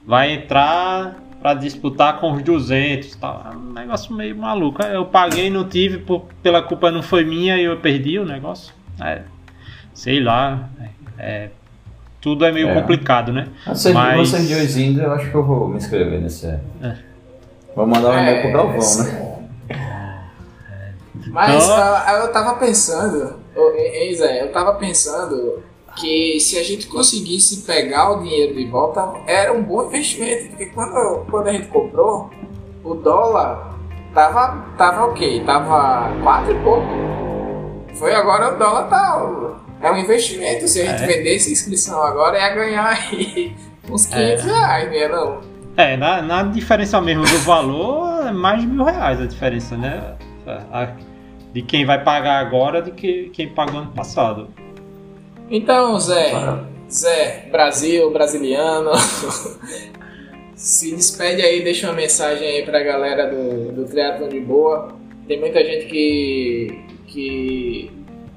vai entrar pra disputar com os 200 tá? É um negócio meio maluco. Eu paguei, não tive, por, pela culpa não foi minha e eu perdi o negócio. É, sei lá. É, tudo é meio É. complicado, né? Vocês, Mas- vocês dois indo, eu acho que eu vou me inscrever nesse. É. Vou mandar um e-mail pro Galvão, sim. né? Mas Então- ah, eu tava pensando, Zé, eu tava pensando que se a gente conseguisse pegar o dinheiro de volta, era um bom investimento. Porque quando, quando a gente comprou, o dólar tava, tava ok, tava quatro e pouco. Foi agora o dólar tá. É um investimento. Se a gente É. vendesse a inscrição agora, ia ganhar aí uns 500 reais, né? Não. É, na, na diferença mesmo do valor, é mais de mil reais a diferença, né? A- de quem vai pagar agora do que quem pagou ano passado. Então, Zé, Zé, Brasil, brasiliano, se despede aí, deixa uma mensagem aí pra galera do, do Triatlon de Boa. Tem muita gente que, que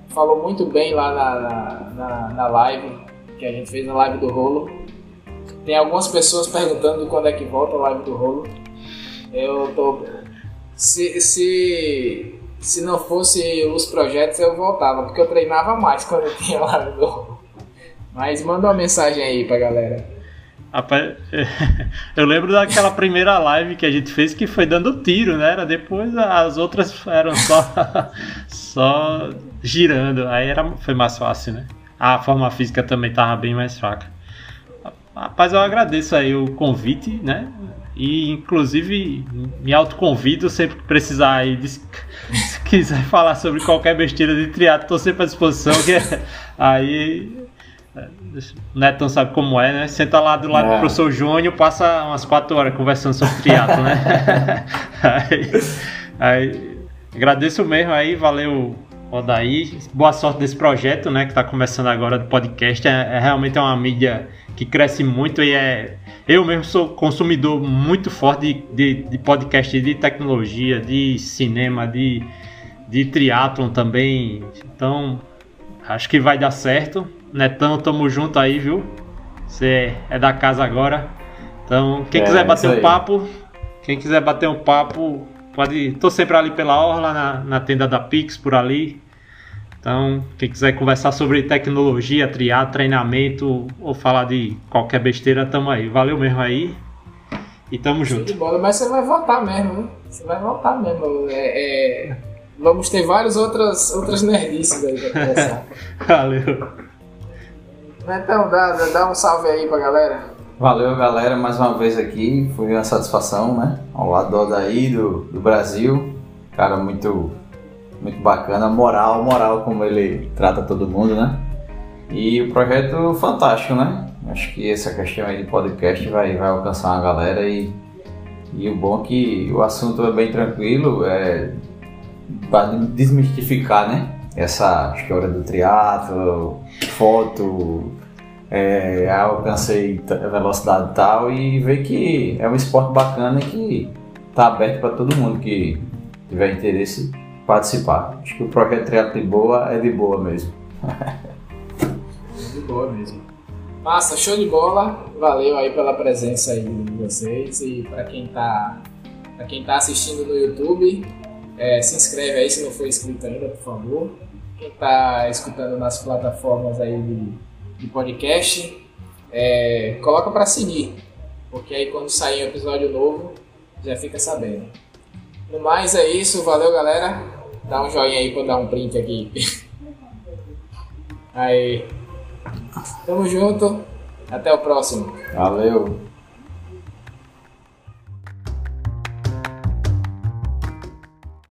falou muito bem lá na, na, na, na live, que a gente fez na live do Rolo. Tem algumas pessoas perguntando quando é que volta a live do Rolo. Eu tô. Se, se, se não fosse os projetos, eu voltava, porque eu treinava mais quando eu tinha do Rolo. Mas manda uma mensagem aí pra galera. Eu lembro daquela primeira live que a gente fez que foi dando tiro, né? Era depois as outras eram só, só girando. Aí era, foi mais fácil, né? A forma física também tava bem mais fraca. Rapaz, eu agradeço aí o convite, né? E inclusive me autoconvido sempre que precisar aí des- se quiser falar sobre qualquer besteira de triatlo, estou sempre à disposição. Que aí o Netão sabe como é, né? Senta lá do lado é. do professor Júnior, passa umas quatro horas conversando sobre triatlo, né? aí, aí, agradeço mesmo aí, valeu Odaí. Boa sorte desse projeto, né? Que está começando agora do podcast. É, é, realmente uma mídia que cresce muito e é. Eu mesmo sou consumidor muito forte de, de, de podcast de tecnologia, de cinema, de, de triatlon também. Então, acho que vai dar certo. Netão, tamo junto aí, viu? Você é da casa agora. Então, quem é, quiser bater um papo, quem quiser bater um papo, pode. Tô sempre ali pela orla, na, na tenda da Pix, por ali. Então, quem quiser conversar sobre tecnologia, triar, treinamento ou falar de qualquer besteira, tamo aí. Valeu mesmo aí. E tamo junto. Bola, mas você vai voltar mesmo, né? Você vai voltar mesmo. É, é... Vamos ter várias outras, outras nerdices aí pra conversar. Valeu. Então, dá, dá um salve aí pra galera. Valeu, galera, mais uma vez aqui. Foi uma satisfação, né? Ao lado do, do Brasil. Cara, muito muito bacana, moral, moral como ele trata todo mundo, né? E o projeto fantástico, né? Acho que essa questão aí de podcast vai, vai alcançar uma galera e, e o bom é que o assunto é bem tranquilo, é para desmistificar, né? Essa história do triatlo, foto, é, alcancei velocidade tal e ver que é um esporte bacana que tá aberto para todo mundo que tiver interesse participar. Acho que o projeto Triatlo de Boa é de boa mesmo. de boa mesmo. Massa, show de bola. Valeu aí pela presença aí de vocês e para quem tá para quem tá assistindo no YouTube, é, se inscreve aí se não for inscrito ainda, por favor. Quem tá escutando nas plataformas aí de, de podcast, é, coloca para seguir, porque aí quando sair um episódio novo já fica sabendo. No mais é isso, valeu galera. Dá um joinha aí pra eu dar um print aqui. Aí. Tamo junto. Até o próximo. Valeu.